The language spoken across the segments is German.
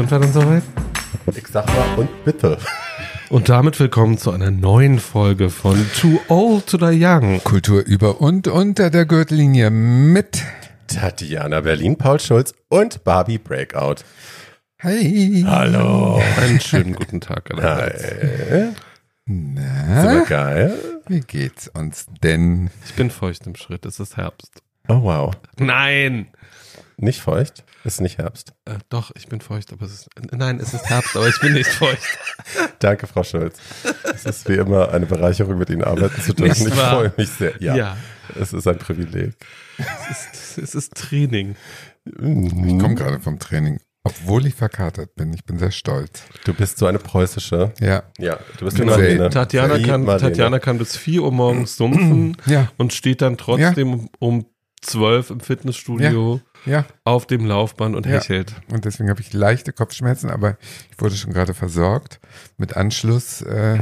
Sind wir dann soweit? Ich sag mal, und bitte. Und damit willkommen zu einer neuen Folge von Too Old to Die Young. Kultur über und unter der Gürtellinie mit Tatjana Berlin, Paul Schulz und Barbie Breakout. Hi. Hallo. Einen schönen guten Tag allerseits. Hi. Na, Super geil. wie geht's uns denn? Ich bin feucht im Schritt, es ist Herbst. Oh wow. Nein! Nicht feucht? Ist nicht Herbst. Äh, doch, ich bin feucht, aber es ist. Nein, es ist Herbst, aber ich bin nicht feucht. Danke, Frau Schulz. Es ist wie immer eine Bereicherung, mit Ihnen arbeiten zu dürfen. Ich wahr? freue mich sehr. Ja, Ja. Es ist ein Privileg. Es ist, es ist Training. Ich komme gerade vom Training, obwohl ich verkatert bin. Ich bin sehr stolz. Du bist so eine preußische. Ja. Ja, du bist Bin wie Marlene. Tatjana kann, Marlene. Tatjana kann bis 4 Uhr morgens sumpfen Ja. und steht dann trotzdem um, um 12 im Fitnessstudio Ja. Auf dem Laufband und Ja. hechelt. Und deswegen habe ich leichte Kopfschmerzen, aber ich wurde schon gerade versorgt mit Anschluss. Äh,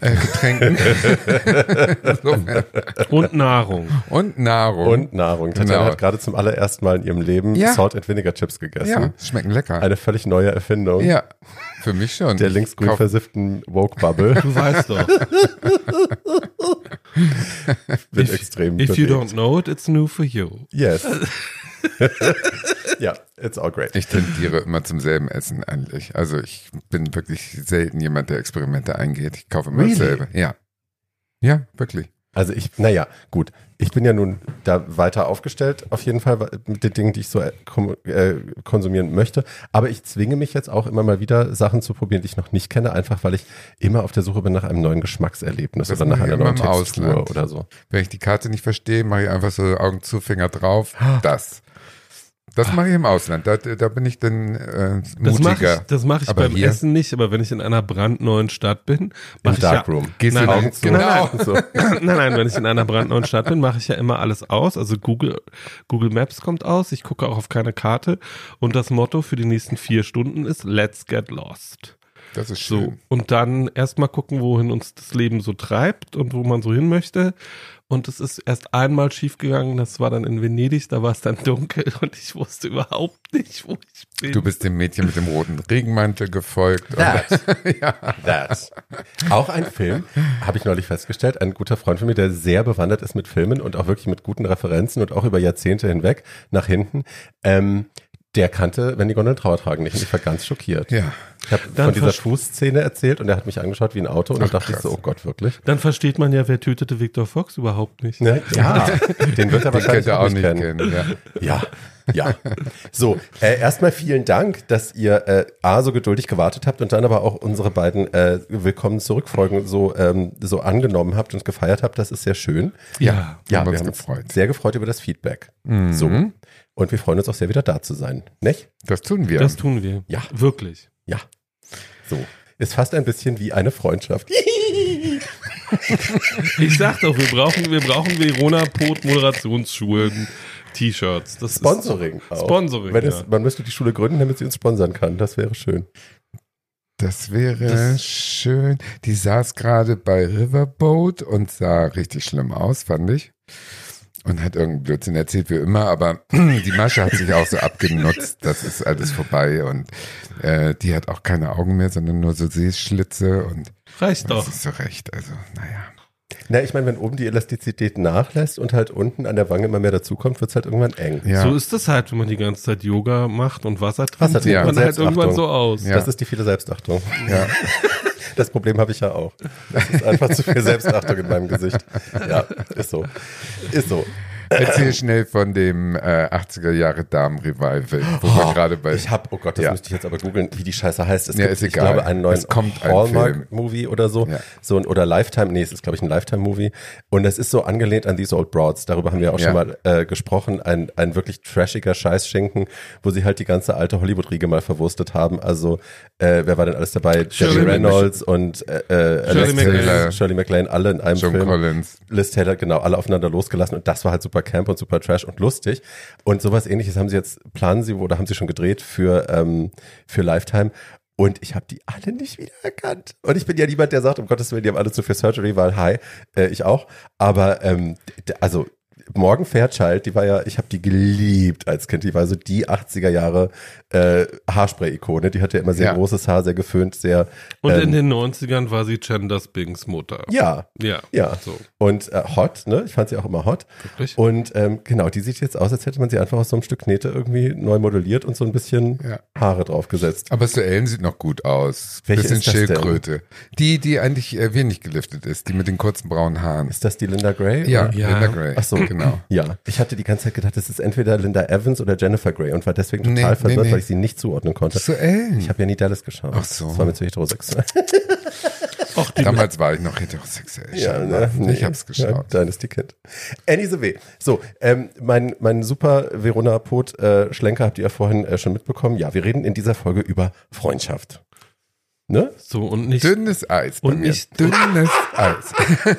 äh, Getränken. Und Nahrung. und Nahrung. Und Nahrung. Tatjana Genau. hat gerade zum allerersten Mal in ihrem Leben Ja. Salt and Vinegar Chips gegessen. ja, schmecken lecker. Eine völlig neue Erfindung ja, für mich schon. der linksgrün versifften Woke-Bubble. Du weißt doch. Wird If- extrem If you bewegt. don't know it, it's new for you. Yes. ja, it's all great. Ich tendiere immer zum selben Essen eigentlich. Also ich bin wirklich selten jemand, der Experimente eingeht. Ich kaufe immer Really? dasselbe. Ja. Ja, wirklich. Also ich, naja, gut. Ich bin ja nun da weiter aufgestellt, auf jeden Fall mit den Dingen, die ich so äh, äh, konsumieren möchte. Aber ich zwinge mich jetzt auch immer mal wieder, Sachen zu probieren, die ich noch nicht kenne, einfach weil ich immer auf der Suche bin nach einem neuen Geschmackserlebnis Das oder nach einer neuen Textur Ausland. oder so. Wenn ich die Karte nicht verstehe, mache ich einfach so Augen zu, Finger drauf. Das. Das mache ich im Ausland. Da, da bin ich dann äh, Das mache mutiger. ich, das mach ich Aber beim hier- Essen nicht, aber wenn ich in einer brandneuen Stadt bin, mache ich ja, Darkroom. Gehst Nein, du nein, Augen zu. genau. So. nein, nein, wenn ich in einer brandneuen Stadt bin, mache ich ja immer alles aus. Also Google, Google Maps kommt aus, ich gucke auch auf keine Karte und das Motto für die nächsten vier Stunden ist Let's get lost. Das ist So, schön. und dann erstmal gucken, wohin uns das Leben so treibt und wo man so hin möchte. Und es ist erst einmal schiefgegangen, das war dann in Venedig, da war es dann dunkel und ich wusste überhaupt nicht, wo ich bin. Du bist dem Mädchen mit dem roten Regenmantel gefolgt. Und, That. That. Auch ein Film, habe ich neulich festgestellt, ein guter Freund von mir, der sehr bewandert ist mit Filmen und auch wirklich mit guten Referenzen und auch über Jahrzehnte hinweg nach hinten. Ähm, der kannte, wenn die Gondeln Trauer tragen nicht. Und ich war ganz schockiert. ja. Ich habe Dann von dieser Fußszene erzählt und er hat mich angeschaut wie ein Auto und dann Ach, dachte ich krass. so, oh Gott, wirklich? Dann versteht man ja, wer tötete Victor Fox überhaupt nicht. Ne? Ja, den wird er Den wahrscheinlich könnt ihr auch auch nicht kennen. kennen. Ja. Ja, ja. So, äh, erstmal vielen Dank, dass ihr äh, A, so geduldig gewartet habt und dann aber auch unsere beiden äh, Willkommen zurückfolgen so, ähm, so angenommen habt und gefeiert habt. Das ist sehr schön. Ja. Ja, haben wir uns haben uns gefreut. sehr gefreut über das Feedback. Mhm. So. Und wir freuen uns auch sehr, wieder da zu sein. Nicht? Das tun wir. Das tun wir. Ja. Wirklich. Ja. So. Ist fast ein bisschen wie eine Freundschaft. Ich sag doch, wir brauchen, wir brauchen Verona Pot Moderationsschulen T-Shirts. Das Sponsoring auch. Sponsoring, Wenn ja. es, man müsste die Schule gründen, damit sie uns sponsern kann. Das wäre schön. Das wäre Das- schön. Die saß gerade bei Riverboat und sah richtig schlimm aus, fand ich. Und hat irgendeinen Blödsinn erzählt, wie immer, aber die Masche hat sich auch so abgenutzt. Das ist alles vorbei und äh, die hat auch keine Augen mehr, sondern nur so Sehschlitze und reicht das doch. ist so recht. Also, naja. Na, ich meine, wenn oben die Elastizität nachlässt und halt unten an der Wange immer mehr dazukommt, wird's halt irgendwann eng. Ja. So ist es halt, wenn man die ganze Zeit Yoga macht und Wasser trinkt, Wasser sieht trinkt man und halt irgendwann so aus. Ja. Das ist die viele Selbstachtung. ja. Das Problem habe ich ja auch. Das ist einfach zu viel Selbstachtung in meinem Gesicht. Ja, ist so. Ist so. Erzähl schnell von dem äh, 80er Jahre Damen-Revival, wo wir gerade bei. Ich habe, oh Gott, das Ja. müsste ich jetzt aber googeln, wie die Scheiße heißt. Es Ja, gibt, ist ich egal. glaube, einen neuen. Hallmark-Movie oder so. Ja. so ein, oder Lifetime, nee, es ist, glaube ich, ein Lifetime-Movie. Und es ist so angelehnt an These Old Broads. Darüber haben wir auch schon mal äh, gesprochen. Ein, ein wirklich trashiger Scheißschinken, wo sie halt die ganze alte Hollywood-Riege mal verwurstet haben. Also, äh, wer war denn alles dabei? Shirley Jerry. Reynolds und äh, äh, Shirley MacLaine. Shirley MacLaine, alle in einem John Film. Collins. Liz Taylor, genau, alle aufeinander losgelassen und das war halt super camp und super trash und lustig. Und sowas ähnliches haben sie jetzt, planen sie oder haben sie schon gedreht für, ähm, für Lifetime. Und ich habe die alle nicht wiedererkannt. Und ich bin ja niemand, der sagt, um Gottes Willen, die haben alle zu viel Surgery, weil hi, äh, ich auch. Aber ähm, also Morgan Fairchild, die war ja, ich habe die geliebt als Kind. Die war so die 80er Jahre äh, Haarspray-Ikone. Die hatte ja immer sehr Ja. großes Haar, sehr geföhnt, sehr. Und ähm, in den 90ern war sie Chandler Bings Mutter. ja, Ja. ja. So, Und äh, hot, ne? Ich fand sie auch immer hot. wirklich. Und ähm, genau, die sieht jetzt aus, als hätte man sie einfach aus so einem Stück Knete irgendwie neu modelliert und so ein bisschen Ja. Haare draufgesetzt. Aber Sue Ellen sieht noch gut aus. Welche Bisschen ist das denn? Schildkröte. Die, die eigentlich äh, wenig geliftet ist, die mit den kurzen braunen Haaren. Ist das die Linda Gray? Ja? Ja. Linda Gray. Ach so. Genau. Ja, ich hatte die ganze Zeit gedacht, das ist entweder Linda Evans oder Jennifer Grey und war deswegen total Nee, nee, verwirrt, nee. weil ich sie nicht zuordnen konnte. Sue Ellen. Ich habe ja nie Dallas geschaut. Ach so. Das war mir zu heterosexuell. Die Damals war ich noch heterosexuell. Ja, ne? Ich hab's geschaut. Ja, Dynasty Kind. Annie the W. So, ähm, mein, mein super Verona Pot äh, Schlenker habt ihr ja vorhin äh, schon mitbekommen. Ja, wir reden in dieser Folge über Freundschaft. Ne? so und nicht. Dünnes Eis. Und mir. nicht- dünnes Eis.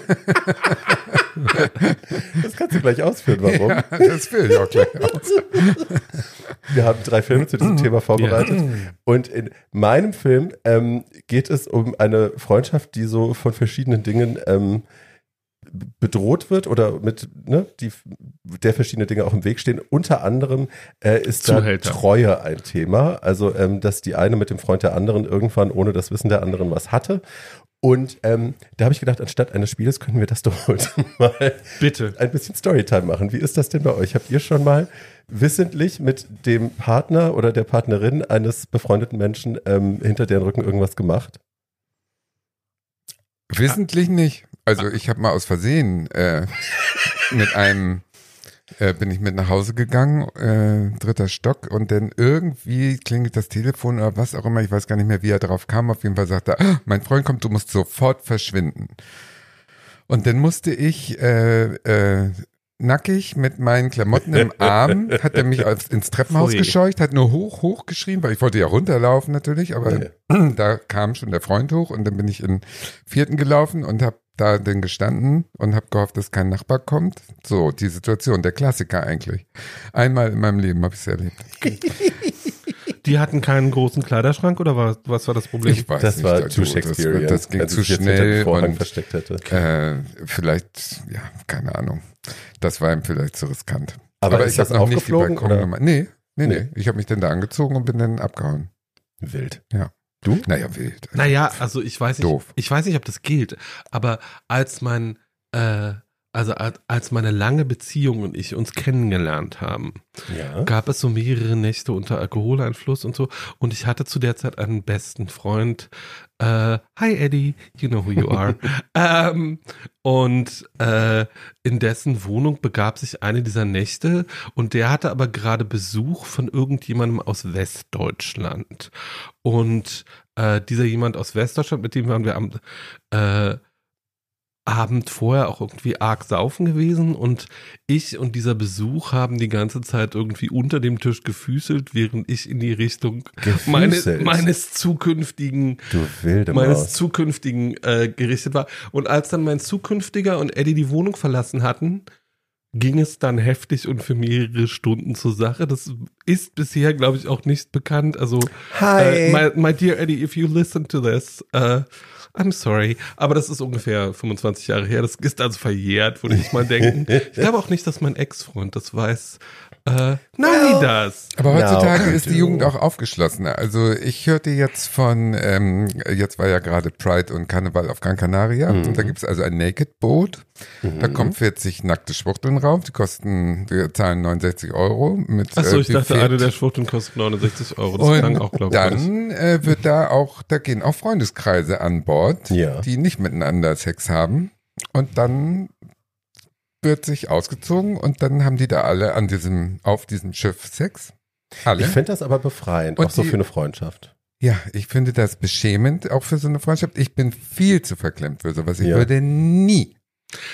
Das kannst du gleich ausführen, warum. Ja, das will ich auch gleich aus. Wir haben drei Filme zu diesem Thema vorbereitet. Und in meinem Film ähm, geht es um eine Freundschaft, die so von verschiedenen Dingen ähm, bedroht wird oder mit, ne, die, der verschiedene Dinge auch im Weg stehen. Unter anderem äh, ist da. Treue ein Thema. Also, ähm, dass die eine mit dem Freund der anderen irgendwann ohne das Wissen der anderen was hatte. Und ähm, da habe ich gedacht, anstatt eines Spieles können wir das doch heute mal Bitte. ein bisschen Storytime machen. Wie ist das denn bei euch? Habt ihr schon mal wissentlich mit dem Partner oder der Partnerin eines befreundeten Menschen ähm, hinter deren Rücken irgendwas gemacht? Wissentlich nicht. Also ich habe mal aus Versehen äh, mit einem äh, bin ich mit nach Hause gegangen, äh, dritter Stock und dann irgendwie klingelt das Telefon oder was auch immer, ich weiß gar nicht mehr, wie er drauf kam. Auf jeden Fall sagte er, "Ah, mein Freund kommt, du musst sofort verschwinden. Und dann musste ich äh, äh, nackig mit meinen Klamotten im Arm, hat er mich aufs- ins Treppenhaus Pfui. gescheucht, hat nur hoch, hoch geschrien, weil ich wollte ja runterlaufen natürlich, aber da kam schon der Freund hoch und dann bin ich in vierten gelaufen und habe da dann gestanden und habe gehofft, dass kein Nachbar kommt. So, die Situation, der Klassiker eigentlich. Einmal in meinem Leben habe ich es erlebt. Die hatten keinen großen Kleiderschrank oder was, was war das Problem? Ich weiß Das nicht, war too das, Shakespearean. das ging als zu schnell und versteckt hätte. äh, vielleicht, ja, keine Ahnung. Das war ihm vielleicht zu riskant. Aber ist ich habe das noch nicht die Balkonnummer. Nee, nee, nee, Nee. Ich habe mich dann da angezogen und bin dann abgehauen. Wild. Ja. Du? Naja, wild. Naja, also ich weiß nicht, Doof. ich weiß nicht, ob das gilt, aber als mein, äh, also als, meine lange Beziehung und ich uns kennengelernt haben, Ja. gab es so mehrere Nächte unter Alkoholeinfluss und so. Und ich hatte zu der Zeit einen besten Freund. Äh, hi Eddie, you know who you are. ähm, und äh, in dessen Wohnung begab sich eine dieser Nächte und der hatte aber gerade Besuch von irgendjemandem aus Westdeutschland. Und äh, dieser jemand aus Westdeutschland, mit dem waren wir am äh, Abend vorher auch irgendwie arg saufen gewesen und ich und dieser Besuch haben die ganze Zeit irgendwie unter dem Tisch gefüßelt, während ich in die Richtung meine, meines zukünftigen meines Maus. zukünftigen äh, gerichtet war. Und als dann mein zukünftiger und Eddie die Wohnung verlassen hatten, ging es dann heftig und für mehrere Stunden zur Sache. Das ist bisher, glaube ich, auch nicht bekannt. Also, Hi. äh, my, my dear Eddie, if you listen to this, äh, I'm sorry. Aber das ist ungefähr 25 Jahre her. Das ist also verjährt, würde ich mal denken. Ich glaube auch nicht, dass mein Ex-Freund das weiß. Äh, nein, das. Aber No, heutzutage can't ist die. Jugend auch aufgeschlossener. Also ich hörte jetzt von, ähm, jetzt war ja gerade Pride und Karneval auf Gran Canaria. Mhm. Und da gibt es also ein Naked Boot. Da kommen 40 nackte Schwuchteln rauf. Die kosten, wir zahlen 69 Euro. Mit, Achso, äh, ich dachte, eine der Schwuchteln kostet 69 Euro. Das klang auch, Und glaube ich. dann äh, wird da auch, da gehen auch Freundeskreise an Bord, Ja. die nicht miteinander Sex haben. Und dann wird sich ausgezogen und dann haben die da alle an diesem, auf diesem Schiff Sex. Alle. Ich finde das aber befreiend, Und auch so die- für eine Freundschaft. Ja, ich finde das beschämend, auch für so eine Freundschaft. Ich bin viel zu verklemmt für sowas. Ich Ja. würde nie,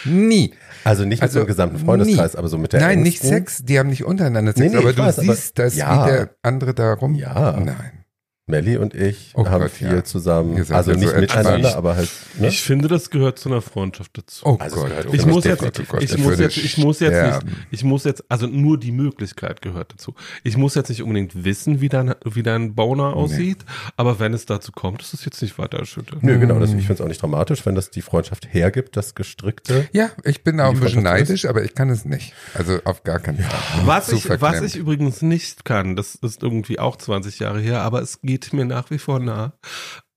nie. Also nicht mit Also so einem gesamten Freundeskreis, aber so mit der Nein, nicht engsten. Sex, die haben nicht untereinander Sex, Nee, nee, aber du weiß, aber- siehst, dass ja. wie der andere da rum. Ja. Nein. Melli und ich Oh haben Gott, viel ja. zusammen, also ja so nicht entspannt. miteinander, aber halt, ne? Ich finde, das gehört zu einer Freundschaft dazu. Oh Also Gott, oh ich Gott, muss oh jetzt, Gott, oh Gott, ich muss jetzt, ich muss jetzt nicht, ich muss jetzt, also nur die Möglichkeit gehört dazu. Ich muss jetzt nicht unbedingt wissen, wie dein, wie dein Boner aussieht, aber wenn es dazu kommt, ist es jetzt nicht weiter erschüttert. Nö, genau, das, ich finde es auch nicht dramatisch, wenn das die Freundschaft hergibt, das Gestrickte. Ja, ich bin auch ein bisschen Freundschaft ist- neidisch, aber ich kann es nicht. Also auf gar keinen Fall. Was ich, was ich übrigens nicht kann, das ist irgendwie auch 20 Jahre her, aber es geht mir nach wie vor nah.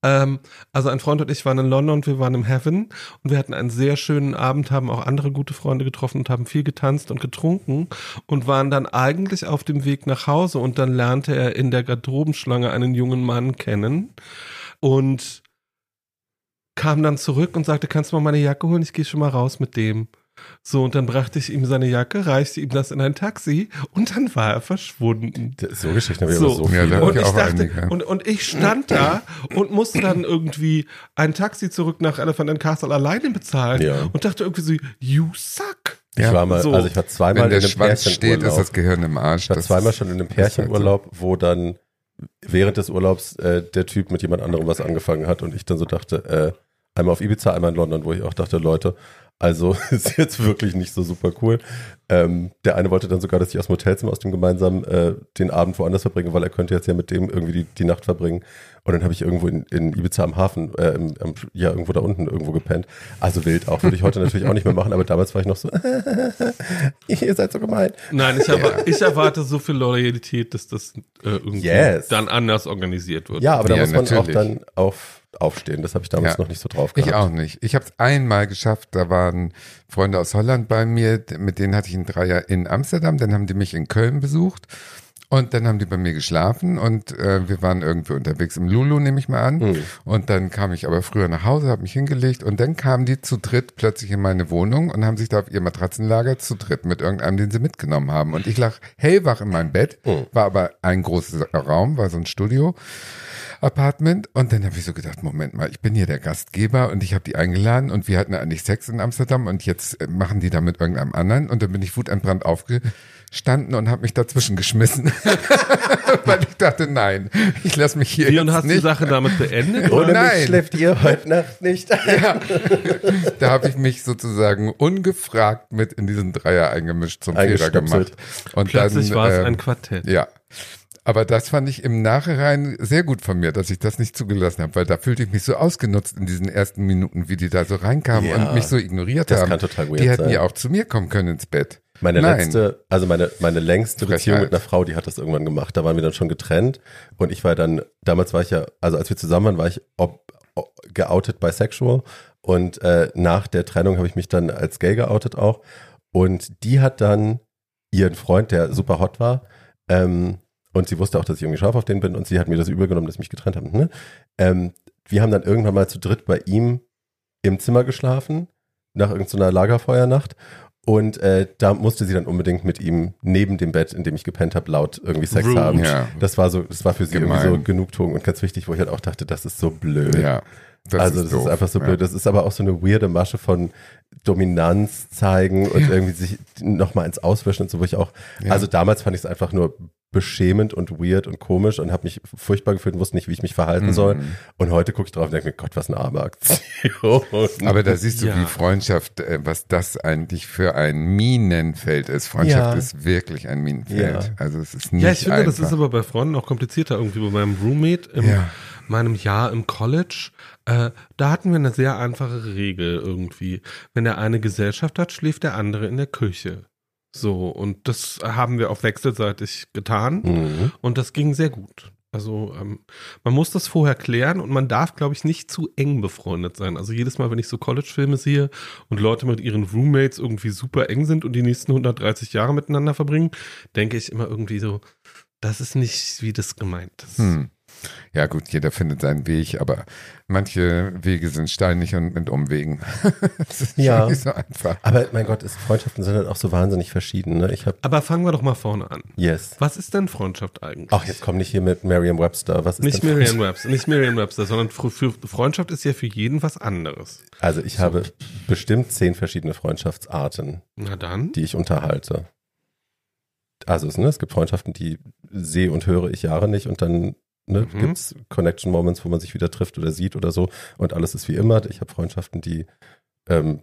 Ähm, also ein Freund und ich waren in London und wir waren im Heaven und wir hatten einen sehr schönen Abend, haben auch andere gute Freunde getroffen und haben viel getanzt und getrunken und waren dann eigentlich auf dem Weg nach Hause und dann lernte er in der Garderobenschlange einen jungen Mann kennen und kam dann zurück und sagte, kannst du mal meine Jacke holen? Ich gehe schon mal raus mit dem. So, und dann brachte ich ihm seine Jacke, reichte ihm das in ein Taxi und dann war er verschwunden. So Geschichten habe ich So. aber so Ja, viele. da- Und ich ich auch dachte, einige. und, und ich stand da und musste dann irgendwie ein Taxi zurück nach Elephant and Castle alleine bezahlen Ja. und dachte irgendwie so, you suck. Ich Ja, war mal, so. also ich war zweimal Wenn der in einem Schwanz steht, ist Pärchenurlaub. das Gehirn im Arsch. Ich war Das zweimal schon in einem ist halt so. Pärchenurlaub, wo dann während des Urlaubs äh, der Typ mit jemand anderem was angefangen hat und ich dann so dachte, äh, einmal auf Ibiza, einmal in London, wo ich auch dachte, Leute, also ist jetzt wirklich nicht so super cool. Ähm, der eine wollte dann sogar, dass ich aus dem Hotelzimmer, aus dem gemeinsamen, äh, den Abend woanders verbringe, weil er könnte jetzt ja mit dem irgendwie die, die Nacht verbringen. Und dann habe ich irgendwo in, in Ibiza am Hafen, äh, im, am, ja, irgendwo da unten irgendwo gepennt. Also wild auch, würde ich heute natürlich auch nicht mehr machen, aber damals war ich noch so, ihr seid so gemein. Nein, ich, erwa ich erwarte so viel Loyalität, dass das äh, irgendwie Yes. dann anders organisiert wird. Ja, aber da Ja, muss man auch natürlich. dann auf, aufstehen. Das habe ich damals Ja. noch nicht so drauf gehabt. Ich auch nicht. Ich habe es einmal geschafft, da waren Freunde aus Holland bei mir, mit denen hatte ich einen Dreier in Amsterdam, dann haben die mich in Köln besucht und dann haben die bei mir geschlafen und äh, wir waren irgendwie unterwegs im Lulu, nehme ich mal an. Mhm. Und dann kam ich aber früher nach Hause, habe mich hingelegt und dann kamen die zu dritt plötzlich in meine Wohnung und haben sich da auf ihr Matratzenlager zu dritt mit irgendeinem, den sie mitgenommen haben. Und ich lag hellwach in meinem Bett, Mhm. war aber ein großer Raum, war so ein Studio. Apartment und dann habe ich so gedacht, Moment mal, ich bin hier der Gastgeber und ich habe die eingeladen und wir hatten eigentlich Sex in Amsterdam und jetzt äh, machen die da mit irgendeinem anderen und dann bin ich wutentbrannt aufgestanden und habe mich dazwischen geschmissen, weil ich dachte, nein, ich lasse mich hier und hast die nicht. Sache damit beendet? Oh Ohne nein. mich schläft ihr heute Nacht nicht. Ja, da habe ich mich sozusagen ungefragt mit in diesen Dreier eingemischt zum Vierer Eingestöpselt. gemacht. Und Plötzlich war es ähm, ein Quartett. Ja. Aber das fand ich im Nachhinein sehr gut von mir, dass ich das nicht zugelassen habe, weil da fühlte ich mich so ausgenutzt in diesen ersten Minuten, wie die da so reinkamen Ja. und mich so ignoriert Das haben. kann total weird die hätten sein. ja auch zu mir kommen können ins Bett. Meine Nein. letzte, also meine, meine längste Frechheit. Beziehung mit einer Frau, die hat das irgendwann gemacht. Da waren wir dann schon getrennt und ich war dann, damals war ich ja, also als wir zusammen waren, war ich ob, ob, geoutet bisexual und äh, nach der Trennung habe ich mich dann als gay geoutet auch und die hat dann ihren Freund, der super hot war, ähm, und sie wusste auch, dass ich irgendwie scharf auf den bin und sie hat mir das übergenommen, dass ich mich getrennt haben. Ne? Ähm, wir haben dann irgendwann mal zu dritt bei ihm im Zimmer geschlafen, nach irgendeiner Lagerfeuernacht. Und äh, da musste sie dann unbedingt mit ihm neben dem Bett, in dem ich gepennt habe, laut irgendwie Sex Rude. haben. Ja. Das war so, das war für sie Gemein. irgendwie so Genugtuung und ganz wichtig, wo ich halt auch dachte, das ist so blöd. Ja. Das also das doof. ist einfach so Ja. blöd. Das ist aber auch so eine weirde Masche von Dominanz zeigen und irgendwie sich nochmal ins Auswischen und so, wo ich auch, Ja. also damals fand ich es einfach nur beschämend und weird und komisch und habe mich furchtbar gefühlt und wusste nicht, wie ich mich verhalten Mhm. soll. Und heute gucke ich drauf und denke mir, Gott, was eine arme Aktion. Aber da siehst du, Ja. wie Freundschaft, äh, was das eigentlich für ein Minenfeld ist. Freundschaft Ja. ist wirklich ein Minenfeld. Ja. Also es ist nicht Ja, ich finde, einfach. das ist aber bei Freunden auch komplizierter. Irgendwie bei meinem Roommate Ja. meinem Jahr im College, äh, da hatten wir eine sehr einfache Regel irgendwie. Wenn der eine Gesellschaft hat, schläft der andere in der Küche. So, und das haben wir auf wechselseitig getan Mhm. und das ging sehr gut. Also ähm, man muss das vorher klären und man darf, glaube ich, nicht zu eng befreundet sein. Also jedes Mal, wenn ich so College-Filme sehe und Leute mit ihren Roommates irgendwie super eng sind und die nächsten 130 Jahre miteinander verbringen, denke ich immer irgendwie so, das ist nicht, wie das gemeint ist. Hm. Ja gut, jeder findet seinen Weg, aber manche Wege sind steinig und mit Umwegen. das ist Ja. nicht so einfach. Aber mein Gott, ist, Freundschaften sind halt auch so wahnsinnig verschieden. Ne? Ich habe, Aber fangen wir doch mal vorne an. yes. Was ist denn Freundschaft eigentlich? Ach, jetzt komm nicht hier mit Merriam-Webster. Was ist nicht denn Merriam-Webster, nicht Merriam-Webster, sondern für, Freundschaft ist ja für jeden was anderes. Also ich habe bestimmt zehn verschiedene Freundschaftsarten, Na dann. die ich unterhalte. Also es, ne, es gibt Freundschaften, die sehe und höre ich Jahre nicht und dann ne, Mhm. gibt's Connection Moments, wo man sich wieder trifft oder sieht oder so und alles ist wie immer. Ich habe Freundschaften, die ähm,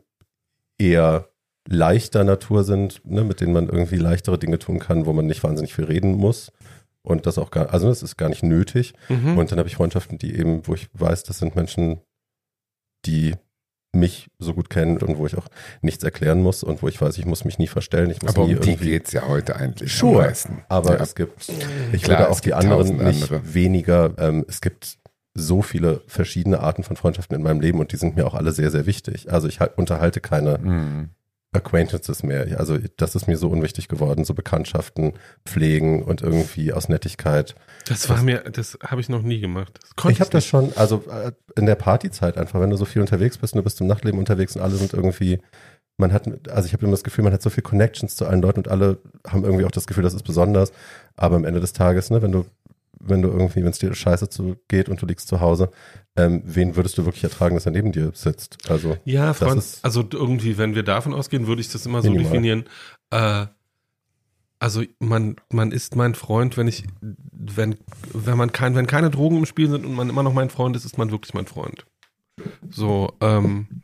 eher leichter Natur sind, ne, mit denen man irgendwie leichtere Dinge tun kann, wo man nicht wahnsinnig viel reden muss und das auch gar, also das ist gar nicht nötig. Mhm. Und dann habe ich Freundschaften, die eben, wo ich weiß, das sind Menschen, die mich so gut kennen und wo ich auch nichts erklären muss und wo ich weiß, ich muss mich nie verstellen, ich muss Aber nie um die irgendwie geht's ja heute eigentlich meisten. aber ja. es gibt, ich Klar, würde es auch die anderen nicht andere. weniger. Ähm, es gibt so viele verschiedene Arten von Freundschaften in meinem Leben und die sind mir auch alle sehr, sehr wichtig. Also ich halt unterhalte keine Hm. Acquaintances mehr. Also das ist mir so unwichtig geworden, so Bekanntschaften pflegen und irgendwie aus Nettigkeit. das war mir, das habe ich noch nie gemacht. Das Ich habe das schon, also äh, in der Partyzeit einfach, wenn du so viel unterwegs bist und du bist im Nachtleben unterwegs und alle sind irgendwie, man hat, also ich habe immer das Gefühl, man hat so viel Connections zu allen Leuten und alle haben irgendwie auch das Gefühl, das ist besonders. Aber am Ende des Tages, ne, wenn du, wenn du irgendwie, wenn es dir scheiße zu, geht und du liegst zu Hause, ähm, wen würdest du wirklich ertragen, dass er neben dir sitzt? Also Ja, ist- also irgendwie, wenn wir davon ausgehen, würde ich das immer so Minimal. definieren. Äh, also man, man ist mein Freund, wenn ich, wenn, wenn man kein, wenn keine Drogen im Spiel sind und man immer noch mein Freund ist, ist man wirklich mein Freund. So, ähm,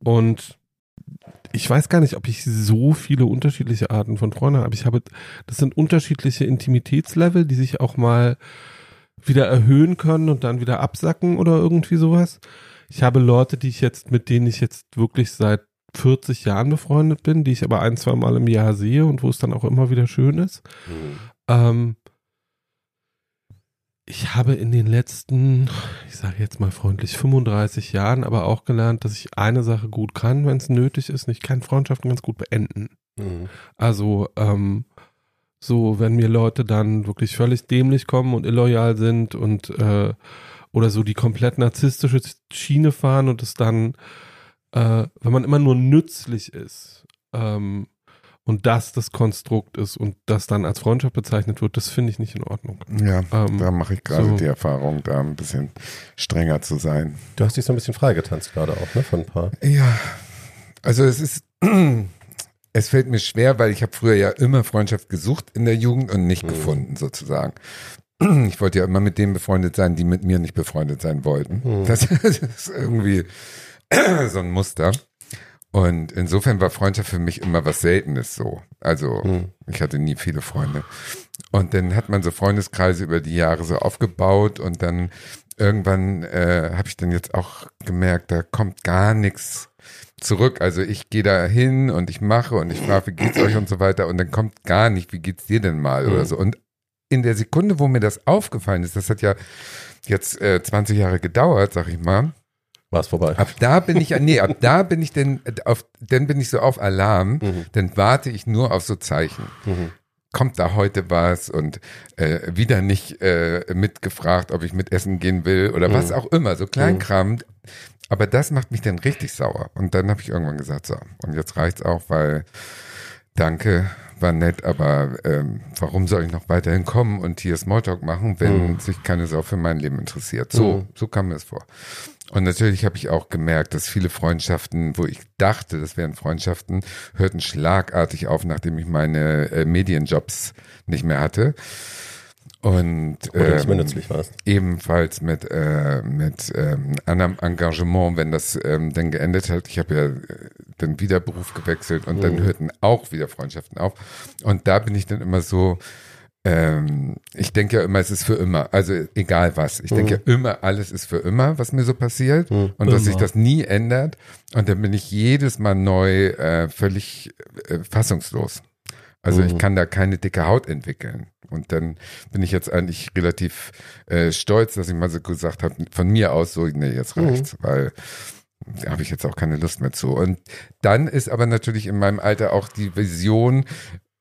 und ich weiß gar nicht, ob ich so viele unterschiedliche Arten von Freunden habe. Ich habe, das sind unterschiedliche Intimitätslevel, die sich auch mal wieder erhöhen können und dann wieder absacken oder irgendwie sowas. Ich habe Leute, die ich jetzt, mit denen ich jetzt wirklich seit 40 Jahren befreundet bin, die ich aber ein, zwei Mal im Jahr sehe und wo es dann auch immer wieder schön ist. Ähm, ich habe in den letzten, ich sage jetzt mal freundlich, 35 Jahren aber auch gelernt, dass ich eine Sache gut kann, wenn es nötig ist. Und ich kann Freundschaften ganz gut beenden. Mhm. Also, ähm, so, wenn mir Leute dann wirklich völlig dämlich kommen und illoyal sind und äh, oder so die komplett narzisstische Schiene fahren und es dann, äh, wenn man immer nur nützlich ist ähm, und das das Konstrukt ist und das dann als Freundschaft bezeichnet wird, das finde ich nicht in Ordnung. Ja, Ähm, da mache ich gerade so. die Erfahrung, da ein bisschen strenger zu sein. Du hast dich so ein bisschen freigetanzt gerade auch, ne, von ein paar. Ja, also es ist, es fällt mir schwer, weil ich habe früher ja immer Freundschaft gesucht in der Jugend und nicht Mhm. gefunden sozusagen. Ich wollte ja immer mit denen befreundet sein, die mit mir nicht befreundet sein wollten. Mhm. Das, das ist irgendwie so ein Muster. Und insofern war Freundschaft für mich immer was Seltenes so. Also Mhm. ich hatte nie viele Freunde. Und dann hat man so Freundeskreise über die Jahre so aufgebaut und dann irgendwann äh, habe ich dann jetzt auch gemerkt, da kommt gar nichts zurück. Also ich gehe da hin und ich mache und ich frage, wie geht's euch und so weiter und dann kommt gar nicht, wie geht's dir denn mal oder Mhm. so. Und in der Sekunde, wo mir das aufgefallen ist, das hat ja jetzt äh, 20 Jahre gedauert, sag ich mal, War es vorbei. Ab da bin ich, nee, ab da bin ich denn auf, dann bin ich so auf Alarm, Mhm. dann warte ich nur auf so Zeichen. Mhm. Kommt da heute was und äh, wieder nicht äh, mitgefragt, ob ich mit essen gehen will oder was Mhm. auch immer, so Kleinkram. Aber das macht mich dann richtig sauer. Und dann habe ich irgendwann gesagt, so, und jetzt reicht's auch, weil danke, war nett, aber ähm, warum soll ich noch weiterhin kommen und hier Smalltalk machen, wenn Mhm. sich keine Sau für mein Leben interessiert? So, Mhm. so kam mir es vor. Und natürlich habe ich auch gemerkt, dass viele Freundschaften, wo ich dachte, das wären Freundschaften, hörten schlagartig auf, nachdem ich meine äh, Medienjobs nicht mehr hatte. Und ähm, ebenfalls mit, äh, mit ähm, anderem Engagement, wenn das ähm, dann geendet hat. Ich habe ja äh, dann wieder Beruf gewechselt und dann Mhm. hörten auch wieder Freundschaften auf. Und da bin ich dann immer so, ähm, ich denke ja immer, es ist für immer. Also egal was. Ich denke ja immer, alles ist für immer, was mir so passiert. Mhm. Und dass sich das nie ändert. Und dann bin ich jedes Mal neu äh, völlig äh, fassungslos. Also ich Mhm. kann da keine dicke Haut entwickeln. Und dann bin ich jetzt eigentlich relativ äh, stolz, dass ich mal so gesagt habe, von mir aus so, nee, jetzt Mhm. reicht's, weil da habe ich jetzt auch keine Lust mehr zu. Und dann ist aber natürlich in meinem Alter auch die Vision,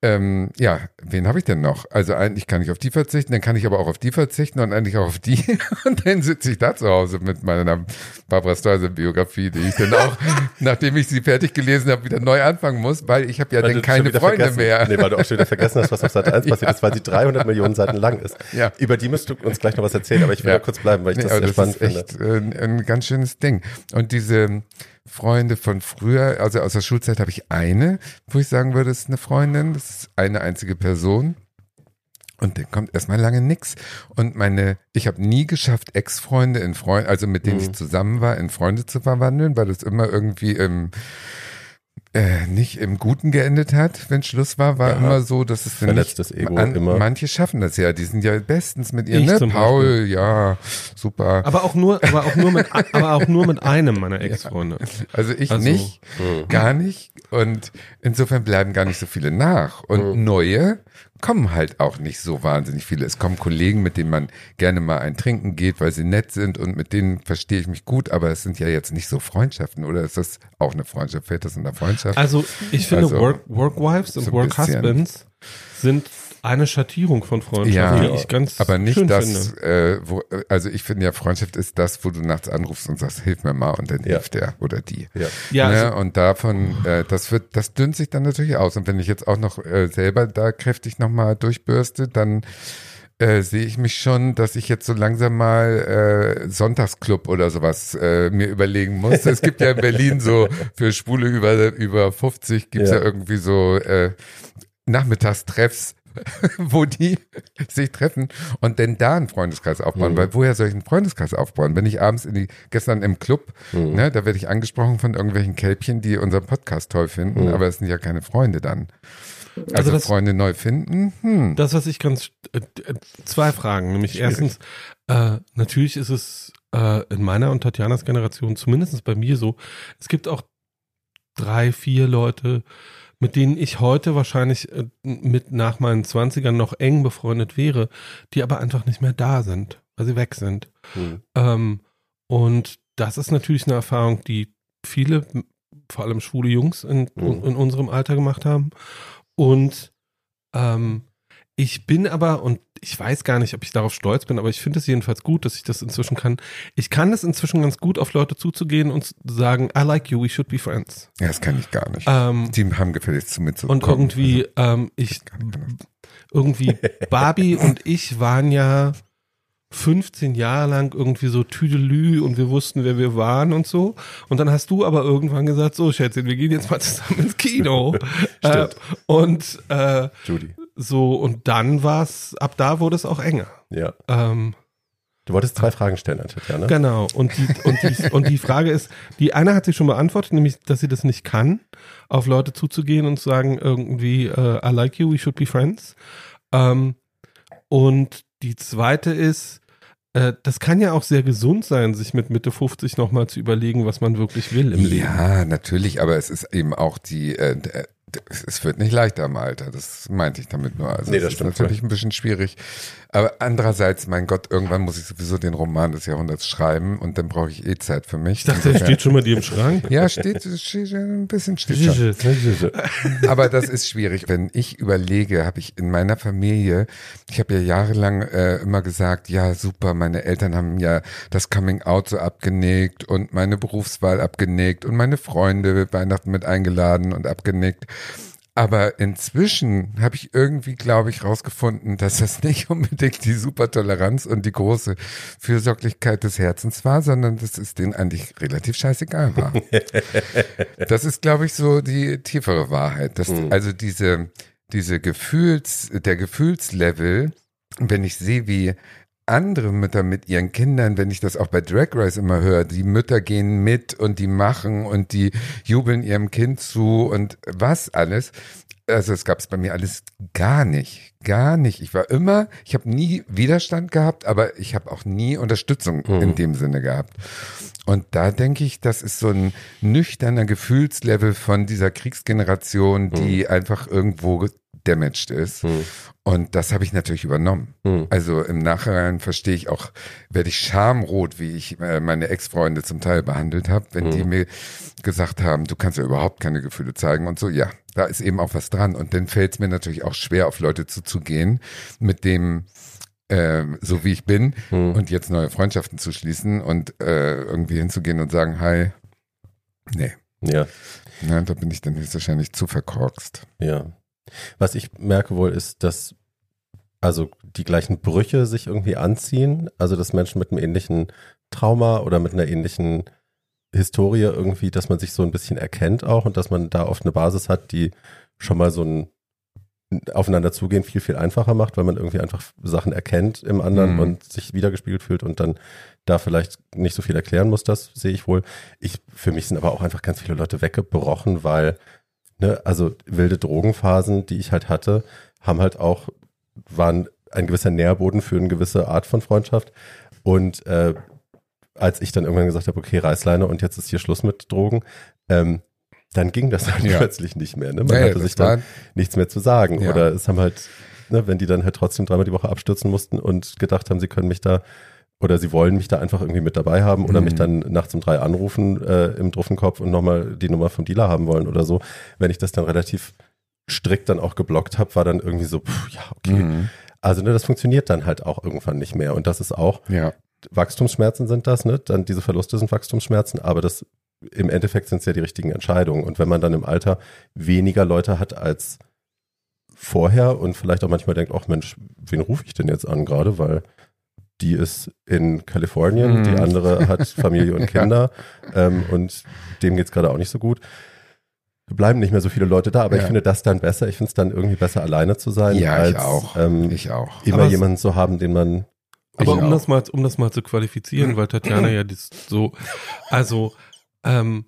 ähm, ja, wen habe ich denn noch? Also eigentlich kann ich auf die verzichten, dann kann ich aber auch auf die verzichten und eigentlich auch auf die. Und dann sitze ich da zu Hause mit meiner Barbara Streisand-Biografie, die ich dann auch, nachdem ich sie fertig gelesen habe, wieder neu anfangen muss, weil ich habe ja Weil dann keine Freunde mehr. Nee, weil du auch schon wieder vergessen hast, was auf Seite 1 passiert ist, weil sie 300 Millionen Seiten lang ist. Ja. Über die müsst du uns gleich noch was erzählen, aber ich will Ja. kurz bleiben, weil ich Nee, das sehr spannend ist echt äh, ein, ein ganz schönes Ding. Und diese Freunde von früher, also aus der Schulzeit habe ich eine, wo ich sagen würde, das ist eine Freundin, das ist eine einzige Person. Und dann kommt erstmal lange nix. Und meine, ich habe nie geschafft, Ex-Freunde in Freunde, also mit denen Mhm. ich zusammen war, in Freunde zu verwandeln, weil das immer irgendwie im äh, nicht im Guten geendet hat, wenn Schluss war, war Ja. immer so, dass es Verletztes nicht, Ego an, immer. manche schaffen das ja, die sind ja bestens mit ihren, Ich ne? Paul, ja, super. Aber auch nur, aber auch nur mit, aber auch nur mit einem meiner Ex-Freunde. Also ich Also, nicht, Mhm. gar nicht. Und insofern bleiben gar nicht so viele nach. Und Mhm. neue kommen halt auch nicht so wahnsinnig viele. Es kommen Kollegen, mit denen man gerne mal ein Trinken geht, weil sie nett sind und mit denen verstehe ich mich gut, aber es sind ja jetzt nicht so Freundschaften, oder ist das auch eine Freundschaft? Fällt das in der Freundschaft? Also ich finde Also, Work, Workwives und so ein Work bisschen. Husbands sind eine Schattierung von Freundschaft, Ja, die ich ganz aber nicht schön das, äh, wo, also ich finde ja, Freundschaft ist das, wo du nachts anrufst und sagst, hilf mir mal und dann Ja. hilft der oder die. Ja. Ja, ne? also, und davon, äh, das wird, das dünnt sich dann natürlich aus. Und wenn ich jetzt auch noch äh, selber da kräftig nochmal durchbürste, dann äh, sehe ich mich schon, dass ich jetzt so langsam mal äh, Sonntagsclub oder sowas äh, mir überlegen muss. Es gibt ja in Berlin so für Schwule über, über 50 gibt's ja. Ja. irgendwie so äh, Nachmittagstreffs, wo die sich treffen und denn da einen Freundeskreis aufbauen. Mhm. Weil woher soll ich einen Freundeskreis aufbauen? Wenn ich abends in die, gestern im Club, Mhm. ne, da werde ich angesprochen von irgendwelchen Kälbchen, die unseren Podcast toll finden, Mhm. aber es sind ja keine Freunde dann. Also, Also das- Freunde neu finden, hm. das, was ich ganz, äh, äh, zwei Fragen, nämlich Schwierig. erstens, äh, natürlich ist es äh, in meiner und Tatjanas Generation, zumindest bei mir so, es gibt auch drei, vier Leute, mit denen ich heute wahrscheinlich äh, mit nach meinen Zwanzigern noch eng befreundet wäre, die aber einfach nicht mehr da sind, weil sie weg sind. Mhm. Ähm, und das ist natürlich eine Erfahrung, die viele, vor allem schwule Jungs in, Mhm. in unserem Alter gemacht haben. Und ähm, ich bin aber, und ich weiß gar nicht, ob ich darauf stolz bin, aber ich finde es jedenfalls gut, dass ich das inzwischen kann. Ich kann es inzwischen ganz gut, auf Leute zuzugehen und zu sagen, I like you, we should be friends. Ja, das kann ich gar nicht. Ähm, die haben gefälligst zu mir zu Also, und irgendwie, ähm, ich, irgendwie Barbie und ich waren ja 15 Jahre lang irgendwie so Tüdelü und wir wussten, wer wir waren und so. Und dann hast du aber irgendwann gesagt, so Schätzchen, wir gehen jetzt mal zusammen ins Kino. äh, Stimmt. und äh, Judy. So, und dann war's, ab da wurde es auch enger. Ja. Ähm, Du wolltest zwei Fragen stellen an Tatjana. Genau. Und die, und, die, und die Frage ist, die eine hat sie schon beantwortet, nämlich, dass sie das nicht kann, auf Leute zuzugehen und zu sagen irgendwie, äh, I like you, we should be friends. Ähm, und die zweite ist, äh, das kann ja auch sehr gesund sein, sich mit Mitte 50 nochmal zu überlegen, was man wirklich will im Leben. Ja, natürlich, aber es ist eben auch die, äh, d- es wird nicht leichter im Alter, das meinte ich damit nur. Also Nee, es das ist natürlich ein bisschen schwierig. Aber andererseits, mein Gott, irgendwann muss ich sowieso den Roman des Jahrhunderts schreiben und dann brauche ich eh Zeit für mich. Ich dachte, er steht schon mal dir im Schrank. ja, steht, steht ein bisschen steht schon. Aber das ist schwierig. Wenn ich überlege, habe ich in meiner Familie, ich habe ja jahrelang äh, immer gesagt, ja super, meine Eltern haben ja das Coming Out so abgenickt und meine Berufswahl abgenickt und meine Freunde Weihnachten mit eingeladen und abgenickt. Aber inzwischen habe ich irgendwie, glaube ich, rausgefunden, dass das nicht unbedingt die Supertoleranz und die große Fürsorglichkeit des Herzens war, sondern dass es denen eigentlich relativ scheißegal war. das ist, glaube ich, so die tiefere Wahrheit. Dass, Mhm. Also diese, diese Gefühls, der Gefühlslevel, wenn ich sehe, wie andere Mütter mit ihren Kindern, wenn ich das auch bei Drag Race immer höre, die Mütter gehen mit und die machen und die jubeln ihrem Kind zu und was alles. Also es gab es bei mir alles gar nicht, gar nicht. Ich war immer, ich habe nie Widerstand gehabt, aber ich habe auch nie Unterstützung Mhm. in dem Sinne gehabt. Und da denke ich, das ist so ein nüchterner Gefühlslevel von dieser Kriegsgeneration, die einfach irgendwo damaged ist. Mhm. Und das habe ich natürlich übernommen. Mhm. Also im Nachhinein verstehe ich auch, werde ich schamrot, wie ich äh, meine Ex-Freunde zum Teil behandelt habe, wenn die Mhm. mir gesagt haben, du kannst ja überhaupt keine Gefühle zeigen und so. Ja, da ist eben auch was dran. Und dann fällt es mir natürlich auch schwer, auf Leute zuzugehen, mit dem ähm, so wie ich bin Mhm. und jetzt neue Freundschaften zu schließen und äh, irgendwie hinzugehen und sagen, hi. Nee, Ja, ne, da bin ich dann höchstwahrscheinlich zu verkorkst. ja. Was ich merke wohl ist, dass also die gleichen Brüche sich irgendwie anziehen, also dass Menschen mit einem ähnlichen Trauma oder mit einer ähnlichen Historie irgendwie, dass man sich so ein bisschen erkennt auch und dass man da oft eine Basis hat, die schon mal so ein aufeinander zugehen viel, viel einfacher macht, weil man irgendwie einfach Sachen erkennt im anderen Mhm. und sich wiedergespiegelt fühlt und dann da vielleicht nicht so viel erklären muss, das sehe ich wohl. Ich, für mich sind aber auch einfach ganz viele Leute weggebrochen, weil, ne, also wilde Drogenphasen, die ich halt hatte, haben halt auch, waren ein gewisser Nährboden für eine gewisse Art von Freundschaft. Und äh, als ich dann irgendwann gesagt habe, okay, Reißleine und jetzt ist hier Schluss mit Drogen, ähm, dann ging das halt Ja. plötzlich nicht mehr. Ne? Man ja, hatte sich dann war- nichts mehr zu sagen. Ja. Oder es haben halt, ne, wenn die dann halt trotzdem dreimal die Woche abstürzen mussten und gedacht haben, sie können mich da oder sie wollen mich da einfach irgendwie mit dabei haben oder Mhm. mich dann nachts um drei anrufen äh, im Druffenkopf und nochmal die Nummer vom Dealer haben wollen oder so. Wenn ich das dann relativ strikt dann auch geblockt habe, war dann irgendwie so, pff, ja, okay. Mhm. Also ne, das funktioniert dann halt auch irgendwann nicht mehr. Und das ist auch, Ja. Wachstumsschmerzen sind das, ne? Dann diese Verluste sind Wachstumsschmerzen, aber das im Endeffekt sind es ja die richtigen Entscheidungen. Und wenn man dann im Alter weniger Leute hat als vorher und vielleicht auch manchmal denkt, ach Mensch, wen rufe ich denn jetzt an gerade, weil die ist in Kalifornien, Mhm. die andere hat Familie und Ja. Kinder ähm, und dem geht's gerade auch nicht so gut. Bleiben nicht mehr so viele Leute da, aber ich Ja. finde das dann besser. Ich finde es dann irgendwie besser, alleine zu sein, Ja, ich als auch. Ähm, Ich auch. immer Aber es- jemanden zu haben, den man Aber Ich um auch. das mal, um das mal zu qualifizieren, weil Tatjana ja das so, also, ähm,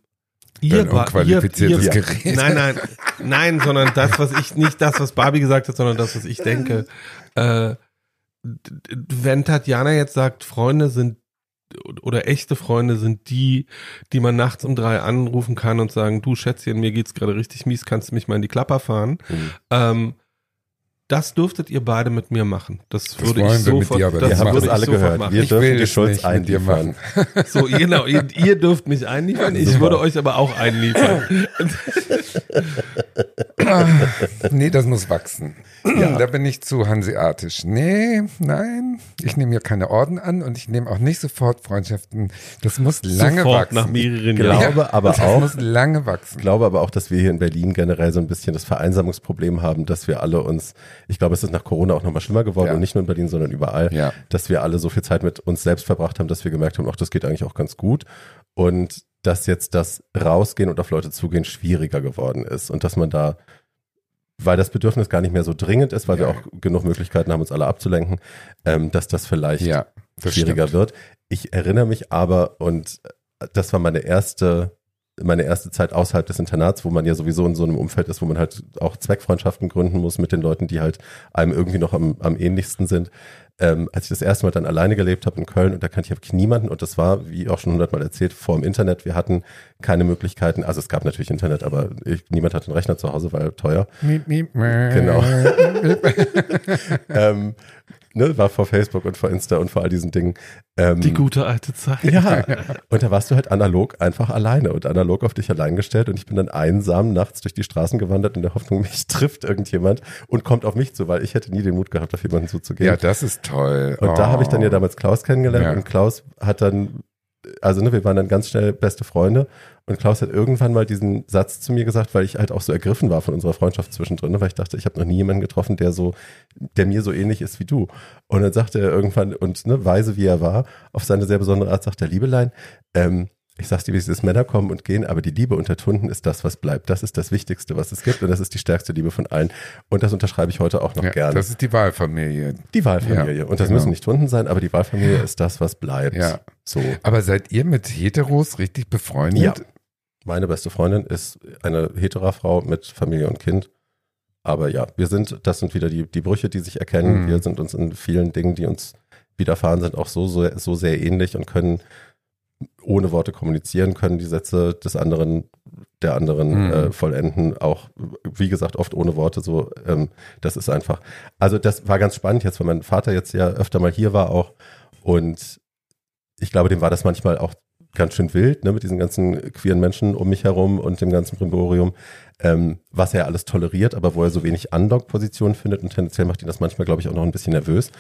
ihr unqualifiziertes ihr, Gerät. nein, nein, nein, sondern das, was ich, nicht das, was Barbie gesagt hat, sondern das, was ich denke. Äh, wenn Tatjana jetzt sagt, Freunde sind oder echte Freunde sind die, die man nachts um drei anrufen kann und sagen, du Schätzchen, mir geht's gerade richtig mies, kannst du mich mal in die Klapper fahren? Mhm. Ähm, das dürftet ihr beide mit mir machen. Das, Das würde wollen ich wir mit sofort, dir aber das nicht Wir haben machen. das alle gehört. machen. Wir Ich dürfen die Schulz einliefern. machen. So, genau, ihr, ihr dürft mich einliefern, ich Super. würde euch aber auch einliefern. Nee, das muss wachsen. Da bin ich zu hanseatisch. Nee, nein, ich nehme hier keine Orden an und ich nehme auch nicht sofort Freundschaften. Das muss lange Sofort wachsen. nach mehreren Glaube Jahren. aber das auch, muss lange wachsen. Ich glaube aber auch, dass wir hier in Berlin generell so ein bisschen das Vereinsamungsproblem haben, dass wir alle uns, ich glaube, es ist nach Corona auch nochmal schlimmer geworden Ja. und nicht nur in Berlin, sondern überall, Ja. dass wir alle so viel Zeit mit uns selbst verbracht haben, dass wir gemerkt haben, ach, das geht eigentlich auch ganz gut und dass jetzt das Rausgehen und auf Leute zugehen schwieriger geworden ist und dass man da, weil das Bedürfnis gar nicht mehr so dringend ist, weil Ja. wir auch genug Möglichkeiten haben, uns alle abzulenken, ähm, dass das vielleicht Ja, das schwieriger stimmt. wird. Ich erinnere mich aber, und das war meine erste, meine erste Zeit außerhalb des Internats, wo man ja sowieso in so einem Umfeld ist, wo man halt auch Zweckfreundschaften gründen muss mit den Leuten, die halt einem irgendwie noch am, am ähnlichsten sind. Ähm, als ich das erste Mal dann alleine gelebt habe in Köln und da kannte ich wirklich niemanden und das war, wie auch schon hundertmal erzählt, vor dem Internet. Wir hatten keine Möglichkeiten, also es gab natürlich Internet, aber ich, niemand hatte einen Rechner zu Hause, weil teuer. Miep, miep, Genau. miep. ähm, ne, war vor Facebook und vor Insta und vor all diesen Dingen. Ähm, Die gute alte Zeit. Ja, und da warst du halt analog einfach alleine und analog auf dich allein gestellt und ich bin dann einsam nachts durch die Straßen gewandert in der Hoffnung, mich trifft irgendjemand und kommt auf mich zu, weil ich hätte nie den Mut gehabt, auf jemanden zuzugehen. Ja, das ist toll. und da habe ich dann ja Oh. damals Klaus kennengelernt Ja. und Klaus hat dann, also ne, wir waren dann ganz schnell beste Freunde und Klaus hat irgendwann mal diesen Satz zu mir gesagt, weil ich halt auch so ergriffen war von unserer Freundschaft zwischendrin, ne, weil ich dachte, ich habe noch nie jemanden getroffen, der so, der mir so ähnlich ist wie du. Und dann sagte er irgendwann, und ne, weise wie er war, auf seine sehr besondere Art, sagt er, Liebelein, ähm, ich sag's dir, wie es ist, Männer kommen und gehen, aber die Liebe unter Tunden ist das, was bleibt. Das ist das Wichtigste, was es gibt und das ist die stärkste Liebe von allen. Und das unterschreibe ich heute auch noch Ja, gerne. das ist die Wahlfamilie. die Wahlfamilie. Ja, und das genau. müssen nicht Tunden sein, aber die Wahlfamilie ist das, was bleibt. Ja. So. Aber seid ihr mit Heteros richtig befreundet? Ja. Meine beste Freundin ist eine hetera Frau mit Familie und Kind. Aber ja, wir sind, das sind wieder die, die Brüche, die sich erkennen. Mhm. Wir sind uns in vielen Dingen, die uns widerfahren sind, auch so, so, so sehr ähnlich und können ohne Worte kommunizieren, können die Sätze des anderen, der anderen Mhm. äh, vollenden. Auch, wie gesagt, oft ohne Worte. So, ähm, das ist einfach. Also das war ganz spannend jetzt, weil mein Vater jetzt ja öfter mal hier war auch. Und ich glaube, dem war das manchmal auch ganz schön wild, ne, mit diesen ganzen queeren Menschen um mich herum und dem ganzen Brimborium, ähm, was er alles toleriert, aber wo er so wenig Unlock-Positionen findet und tendenziell macht ihn das manchmal, glaube ich, auch noch ein bisschen nervös.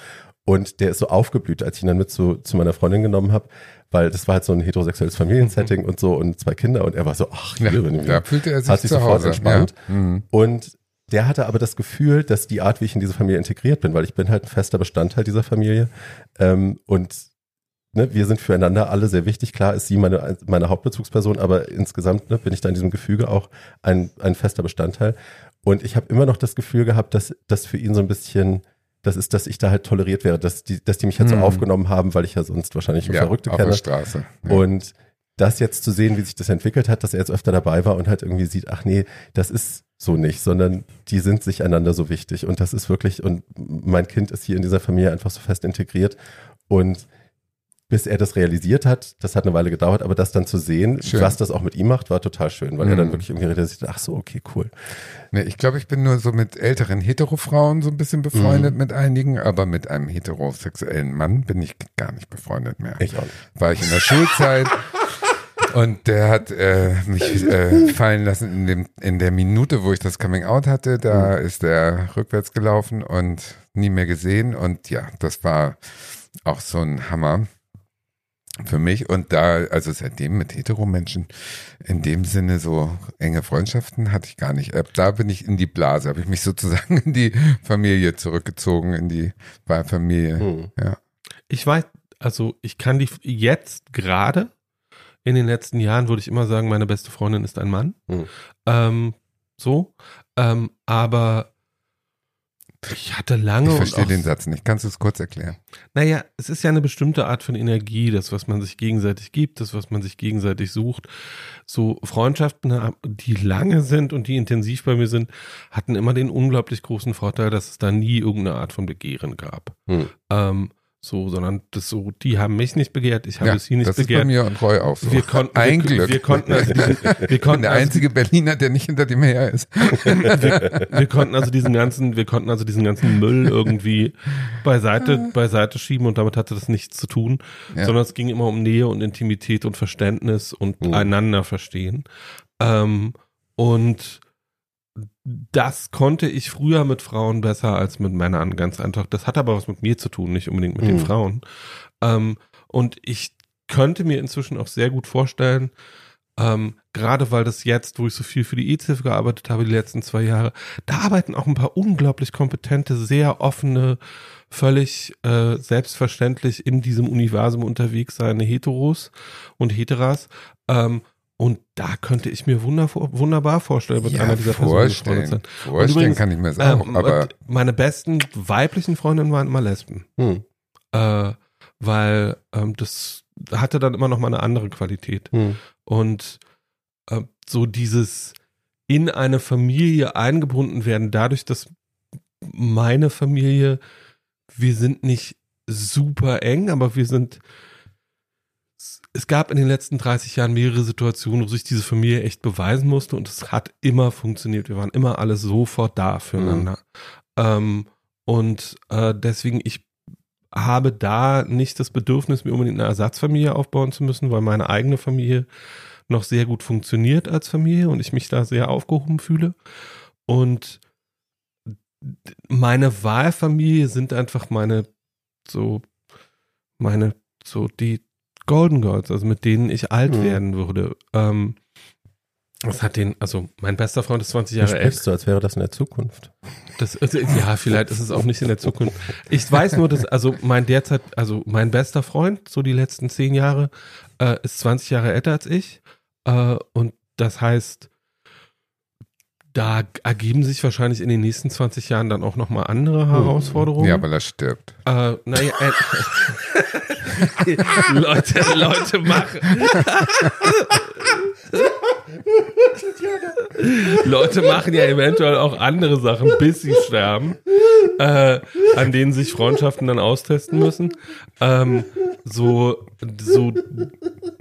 Und der ist so aufgeblüht, als ich ihn dann mit zu, zu meiner Freundin genommen habe, weil das war halt so ein heterosexuelles Familiensetting und so und zwei Kinder und er war so, ach, Ja, hier, wenn ich da fühlte er sich hat sich zu sofort Hause. entspannt. Ja. Mhm. Und der hatte aber das Gefühl, dass die Art, wie ich in diese Familie integriert bin, weil ich bin halt ein fester Bestandteil dieser Familie ähm, und ne, wir sind füreinander alle sehr wichtig. Klar ist sie meine, meine Hauptbezugsperson, aber insgesamt ne, bin ich da in diesem Gefüge auch ein, ein fester Bestandteil. Und ich habe immer noch das Gefühl gehabt, dass das für ihn so ein bisschen das ist, dass ich da halt toleriert wäre, dass die, dass die mich halt so Hm. aufgenommen haben, weil ich ja sonst wahrscheinlich eine Verrückte auf kenne. der Straße. Ja. Und das jetzt zu sehen, wie sich das entwickelt hat, dass er jetzt öfter dabei war und halt irgendwie sieht, ach nee, das ist so nicht, sondern die sind sich einander so wichtig und das ist wirklich, und mein Kind ist hier in dieser Familie einfach so fest integriert und bis er das realisiert hat, das hat eine Weile gedauert, aber das dann zu sehen, Schön. was das auch mit ihm macht, war total schön, weil er dann Mhm. wirklich irgendwie realisiert, ach so, okay, cool. Nee, ich glaube, ich bin nur so mit älteren Hetero-Frauen so ein bisschen befreundet Mhm. mit einigen, aber mit einem heterosexuellen Mann bin ich gar nicht befreundet mehr. Ich auch nicht. War ich in der Schulzeit und der hat äh, mich äh, fallen lassen in, dem, in der Minute, wo ich das Coming Out hatte. Da ist er rückwärts gelaufen und nie mehr gesehen und ja, das war auch so ein Hammer für mich und da, also seitdem mit Hetero-Menschen in dem Sinne so enge Freundschaften hatte ich gar nicht. Ab Da bin ich in die Blase, habe ich mich sozusagen in die Familie zurückgezogen, in die Wahlfamilie. Hm. Ja. Ich weiß, also ich kann die jetzt gerade, in den letzten Jahren würde ich immer sagen, meine beste Freundin ist ein Mann. Hm. Ähm, so. Ähm, aber ich hatte lange Ich verstehe den Satz nicht. Kannst du es kurz erklären? Naja, es ist ja eine bestimmte Art von Energie, das, was man sich gegenseitig gibt, das, was man sich gegenseitig sucht. So Freundschaften, die lange sind und die intensiv bei mir sind, hatten immer den unglaublich großen Vorteil, dass es da nie irgendeine Art von Begehren gab. Hm. Ähm, so, sondern das so, die haben mich nicht begehrt, ich habe sie nicht das ist bei begehrt. mir und Roy auch so. Wir konnten, Ein wir, Glück. wir konnten also diesen, wir Ich konnten bin der also, einzige Berliner, der nicht hinter dem her ist. wir, wir konnten also diesen ganzen, wir konnten also diesen ganzen Müll irgendwie beiseite, beiseite schieben und damit hatte das nichts zu tun, Ja. sondern es ging immer um Nähe und Intimität und Verständnis und Mhm. einander verstehen. Ähm, und das konnte ich früher mit Frauen besser als mit Männern, ganz einfach. Das hat aber was mit mir zu tun, nicht unbedingt mit den Mhm. Frauen. Ähm, und ich könnte mir inzwischen auch sehr gut vorstellen, ähm, gerade weil das jetzt, wo ich so viel für die EZIF gearbeitet habe, die letzten zwei Jahre, da arbeiten auch ein paar unglaublich kompetente, sehr offene, völlig äh, selbstverständlich in diesem Universum unterwegs seine Heteros und Heteras. Ähm, und da könnte ich mir wunder, wunderbar vorstellen, mit einer dieser Personen befreundet sein. Vorstellen übrigens, kann ich mir sagen, Ähm, aber meine besten weiblichen Freundinnen waren immer Lesben. Hm. Äh, weil ähm, das hatte dann immer noch mal eine andere Qualität. Hm. Und äh, so dieses in eine Familie eingebunden werden, dadurch, dass meine Familie, wir sind nicht super eng, aber wir sind, es gab in den letzten 30 Jahren mehrere Situationen, wo sich diese Familie echt beweisen musste und es hat immer funktioniert. Wir waren immer alle sofort da füreinander. Ähm, und äh, deswegen, ich habe da nicht das Bedürfnis, mir unbedingt eine Ersatzfamilie aufbauen zu müssen, weil meine eigene Familie noch sehr gut funktioniert als Familie und ich mich da sehr aufgehoben fühle. Und meine Wahlfamilie sind einfach meine, so, meine, so die Golden Girls, also mit denen ich alt Mhm. werden würde. Ähm, das hat den, also mein bester Freund ist 20 Du Jahre älter. so, als wäre das in der Zukunft. Das, also, ja, vielleicht ist es auch nicht in der Zukunft. Ich weiß nur, dass, also mein derzeit, also mein bester Freund, so die letzten zehn Jahre, äh, ist 20 Jahre älter als ich. Äh, und das heißt, da ergeben sich wahrscheinlich in den nächsten 20 Jahren dann auch nochmal andere Herausforderungen. ja, weil er stirbt. Äh, naja, äh, Leute, Leute machen. Leute machen ja eventuell auch andere Sachen, bis sie sterben, äh, an denen sich Freundschaften dann austesten müssen. Ähm, so, so.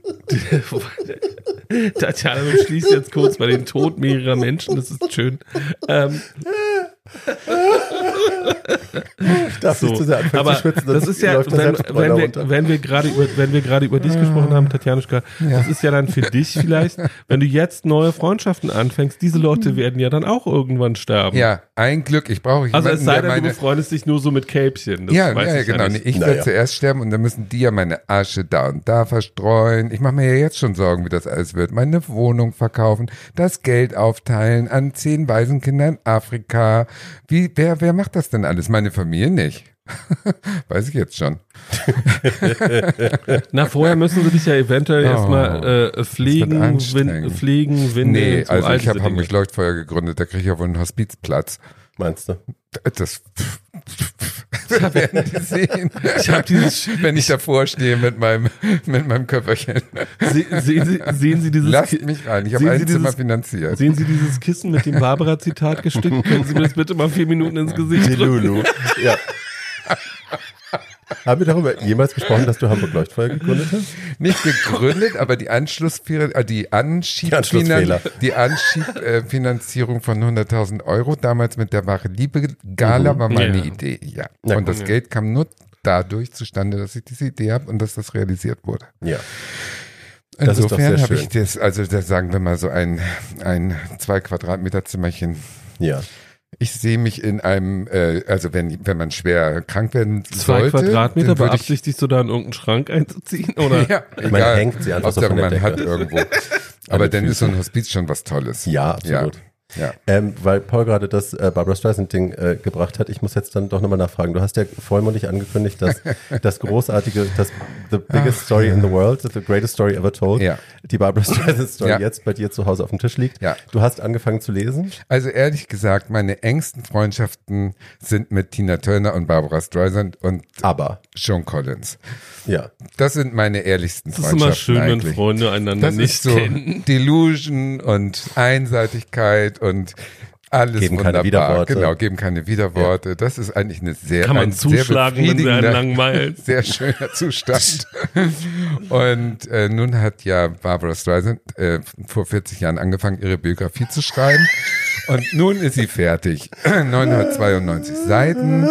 Tatjana schließt jetzt kurz bei den Tod mehrerer Menschen, das ist schön. Ähm, Ich darf so. nicht zu sehr anfangen Aber zu schwitzen, das ist ja, wenn, wenn, wir, wenn wir gerade über, wenn wir gerade über dich gesprochen haben, Tatjanuschka, das ist ja dann für dich vielleicht, wenn du jetzt neue Freundschaften anfängst, diese Leute werden ja dann auch irgendwann sterben. Ja, ein Glück. Ich brauche Also es jemanden, sei der denn, du meine, befreundest dich nur so mit Kälbchen. Das ja, weiß ja, ich genau. nicht. ich werde zuerst sterben und dann müssen die ja meine Asche da und da verstreuen. Ich mache mir ja jetzt schon Sorgen, wie das alles wird. Meine Wohnung verkaufen, das Geld aufteilen an zehn Waisenkinder in Afrika. Wie, wer, wer macht das denn alles? Meine Familie nicht. Weiß ich jetzt schon. Na, vorher müssen sie dich ja eventuell Oh, erstmal äh, pflegen, win, pflegen, winden. Nee, so also ich habe. Hamburg Leuchtfeuer gegründet, da kriege ich ja wohl einen Hospizplatz. Meinst du? Das, das werden die sehen. Ich habe dieses, Wenn ich davor stehe mit meinem, mit meinem Köfferchen. se, sehen, Sie, sehen Sie dieses, Lasst mich rein. Ich habe ein Sie Zimmer dieses- finanziert. sehen Sie dieses Kissen mit dem Barbara-Zitat gestickt? Können Sie mir das bitte mal vier Minuten ins Gesicht drücken? Lulu. ja. Haben wir darüber jemals gesprochen, dass du Hamburg Leuchtfeuer gegründet hast? Nicht gegründet, aber die Anschlussfehler, äh, die Anschiebfinan- Anschlussfehler. die Anschiebfinanzierung von 100.000 Euro damals mit der Wahre Liebe Gala war meine Ja. Idee, ja. Na und das Geld kam nur dadurch zustande, dass ich diese Idee habe und dass das realisiert wurde. Ja. Insofern habe ich das, also das sagen wir mal so ein, ein zwei Quadratmeter Zimmerchen. Ja. Ich sehe mich in einem, äh, also wenn, wenn man schwer krank werden Zwei sollte, Quadratmeter, würde ich, beabsichtigst du da in irgendeinen Schrank einzuziehen? Oder? ja, Man egal. hängt sie einfach so von der man hat irgendwo. Aber dann ist so ein Hospiz schon was Tolles. Ja, absolut. Ja. Ja. Ähm, weil Paul gerade das äh, Barbara Streisand-Ding äh, gebracht hat, ich muss jetzt dann doch nochmal nachfragen. Du hast ja vollmundig angekündigt, dass das großartige, das The Biggest Ach, Story ja. in the World, the Greatest Story Ever Told, Ja. die Barbara Streisand-Story Ja. jetzt bei dir zu Hause auf dem Tisch liegt. Ja. Du hast angefangen zu lesen? Also ehrlich gesagt, meine engsten Freundschaften sind mit Tina Turner und Barbara Streisand und Aber, Sean Collins. ja. Das sind meine ehrlichsten Es ist Freundschaften immer schön, wenn eigentlich. Freunde einander Das nicht ist so kennen. Delusion und Einseitigkeit und alles Geben keine wunderbar. Widerworte. Genau, geben keine Widerworte. Das ist eigentlich eine sehr Kann man ein sehr zuschlagen, wenn sie einen langweilt. Sehr schöner Zustand. Und äh, nun hat ja Barbara Streisand äh, vor 40 Jahren angefangen, ihre Biografie zu schreiben. Und nun ist sie fertig. 992 Seiten.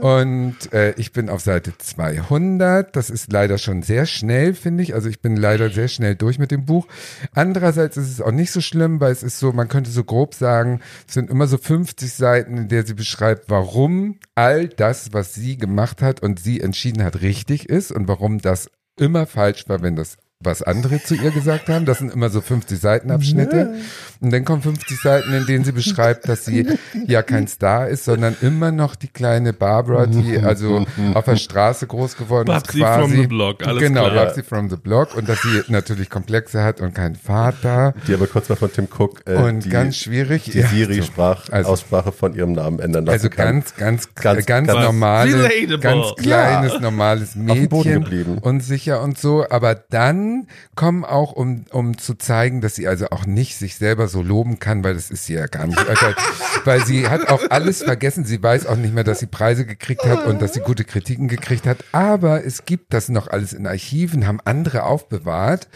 Und äh, ich bin auf Seite 200. Das ist leider schon sehr schnell, finde ich. Also ich bin leider sehr schnell durch mit dem Buch. Andererseits ist es auch nicht so schlimm, weil es ist so, man könnte so grob sagen, es sind immer so 50 Seiten, in der sie beschreibt, warum all das, was sie gemacht hat und sie entschieden hat, richtig ist und warum das immer falsch war, wenn das was andere zu ihr gesagt haben. Das sind immer so 50 Seitenabschnitte. Und dann kommen 50 Seiten, in denen sie beschreibt, dass sie ja kein Star ist, sondern immer noch die kleine Barbara, die also auf der Straße groß geworden ist. Babsi quasi. from the block, alles genau, klar. Babsi from the block. Und dass sie natürlich Komplexe hat und keinen Vater. Die aber kurz mal von Tim Cook äh, Und die, ganz schwierig. die ja, Siri-Sprach, Also- Aussprache von ihrem Namen ändern lassen Also ganz, ganz, Ganz- ganz, ganz, ganz- normale, Relatable. ganz kleines, normales dem Boden Mädchen, geblieben. unsicher und so. Aber dann kommen auch, um, um zu zeigen, dass sie also auch nicht sich selber so loben kann, weil das ist sie ja gar nicht. Also, weil sie hat auch alles vergessen. Sie weiß auch nicht mehr, dass sie Preise gekriegt hat und dass sie gute Kritiken gekriegt hat. Aber es gibt das noch alles in Archiven, haben andere aufbewahrt.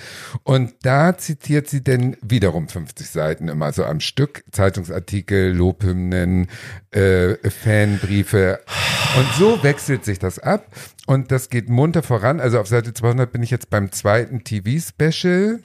Und da zitiert sie denn wiederum 50 Seiten immer so am Stück. Zeitungsartikel, Lobhymnen, äh, Fanbriefe. Und so wechselt sich das ab. Und das geht munter voran. Also auf Seite 200 bin ich jetzt beim zweiten TV-Special.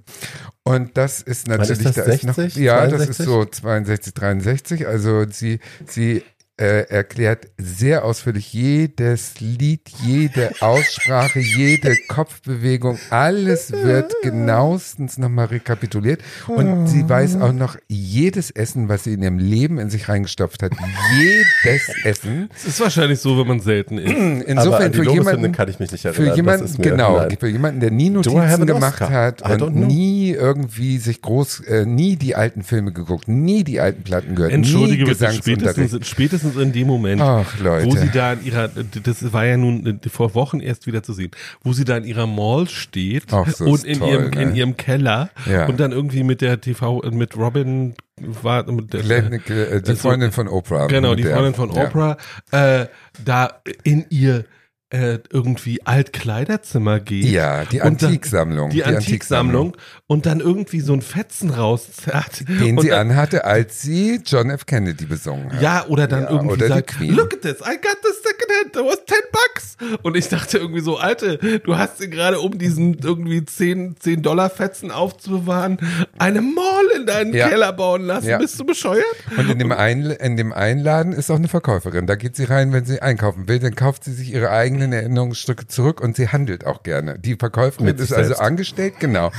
Und das ist natürlich, das, da ist noch, 60, ja, das 62? ist so 62, 63. Also sie, sie äh, erklärt sehr ausführlich jedes Lied, jede Aussprache, jede Kopfbewegung, alles wird genauestens nochmal rekapituliert. Und sie weiß auch noch jedes Essen, was sie in ihrem Leben in sich reingestopft hat. Jedes Essen. Es ist wahrscheinlich so, wenn man selten isst. aber an Insofern die für jemanden, kann ich mich nicht erinnern. für Das jemanden, ist mir- genau, nein. für jemanden, der nie Notizen gemacht Oscar? hat und nie irgendwie sich groß, äh, nie die alten Filme geguckt, nie die alten Platten gehört, Entschuldige nie bitte, spätestens, Gesangsunterricht. Spätestens in dem Moment, Ach, wo sie da in ihrer, das war ja nun vor Wochen erst wieder zu sehen, wo sie da in ihrer Mall steht Ach, und in toll, ihrem ne? in ihrem Keller Ja. und dann irgendwie mit der TV mit Robin war mit der, Glenn, äh, die Freundin von Oprah. genau die Freundin von ja. Oprah äh, da in ihr äh, irgendwie Altkleiderzimmer geht. Ja, die Antiksammlung. Die, Antiksammlung und dann irgendwie so ein Fetzen rauszerrt. Den sie dann, anhatte, als sie John F. Kennedy besungen hat. Ja, oder dann Ja, irgendwie oder sagt, look at this, I got this hand, that was 10 bucks. Und ich dachte irgendwie so, Alte, du hast dir gerade, um diesen irgendwie 10, 10 Dollar Fetzen aufzubewahren, eine Mall in deinen Ja. Keller bauen lassen. Ja. Bist du bescheuert? Und in dem, Einl in dem Einladen ist auch eine Verkäuferin. Da geht sie rein, wenn sie einkaufen will. Dann kauft sie sich ihre eigenen Erinnerungsstücke zurück und sie handelt auch gerne. Die Verkäuferin Mit ist also angestellt, genau,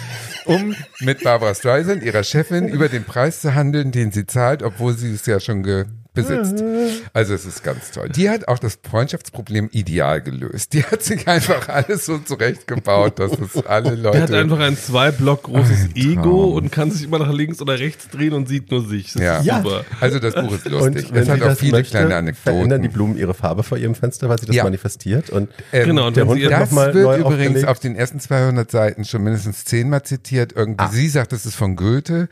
um mit Barbara Streisand, ihrer Chefin, über den Preis zu handeln, den sie zahlt, obwohl sie es ja schon ge besitzt. Also es ist ganz toll. Die hat auch das Freundschaftsproblem ideal gelöst. Die hat sich einfach alles so zurechtgebaut, dass es alle Leute. Der hat einfach ein zwei Block großes Ego und kann sich immer nach links oder rechts drehen und sieht nur sich. Das Ja. super. Also das Buch ist lustig. Und Es hat auch viele möchte, kleine verändern die Anekdoten. Blumen ihre Farbe vor ihrem Fenster, weil sie das Ja. manifestiert. Und Ähm, Genau, und der Hund Das wird neu übrigens aufgelegt. auf den ersten 200 Seiten schon mindestens zehnmal zitiert. Irgendwie, sie sagt, das ist von Goethe.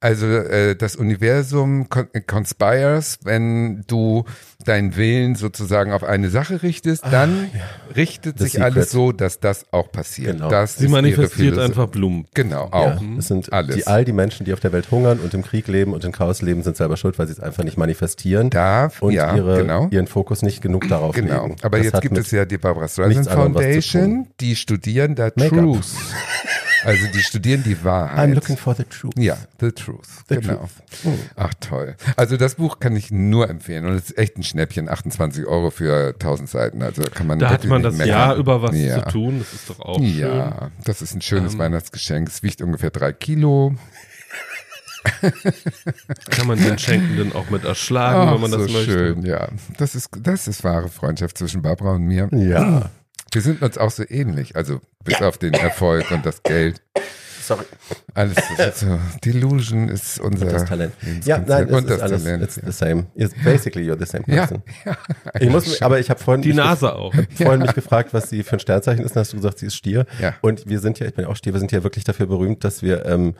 Also äh, das Universum con conspires, wenn du deinen Willen sozusagen auf eine Sache richtest, dann richtet The sich Secret. alles so, dass das auch passiert. Genau. Das Sie manifestiert einfach Blumen. Genau, Ja, auch. es sind Alles. Die, all die Menschen, die auf der Welt hungern und im Krieg leben und in Chaos leben, sind selber schuld, weil sie es einfach nicht manifestieren Darf, und ja, ihre, genau. ihren Fokus nicht genug darauf Genau. legen. Aber Das jetzt gibt es ja die Barbara Streisand Foundation, die studieren da. Truth. Also die studieren die Wahrheit. I'm looking for the truth. Ja, The Truth. The genau. Truth. Ach toll. Also das Buch kann ich nur empfehlen und es ist echt ein Schnäppchen, 28 Euro für 1000 Seiten. Also kann man Da hat man nicht das. Jahr über was ja. zu tun. Das ist doch auch schön. Ja, das ist ein schönes Ähm. Weihnachtsgeschenk. Es wiegt ungefähr drei Kilo. Kann man den Schenkenden auch mit erschlagen, Ach, wenn man das so möchte. schön, ja. Das ist, das ist wahre Freundschaft zwischen Barbara und mir. Ja. Wir sind uns auch so ähnlich, also bis auf den Erfolg und das Geld. Sorry. Alles ist so. Delusion ist unser Das Talent. Ja, nein, es und ist das alles, Talent. it's the same. It's basically you're the same Ja, person. ja. Ich muss, mich- aber ich habe vorhin Die mich Nase auch. vorhin mich gefragt, was sie für ein Sternzeichen ist, dann hast du gesagt, sie ist Stier. Ja. Und wir sind ja, ich bin ja auch Stier, wir sind ja wirklich dafür berühmt, dass wir ähm,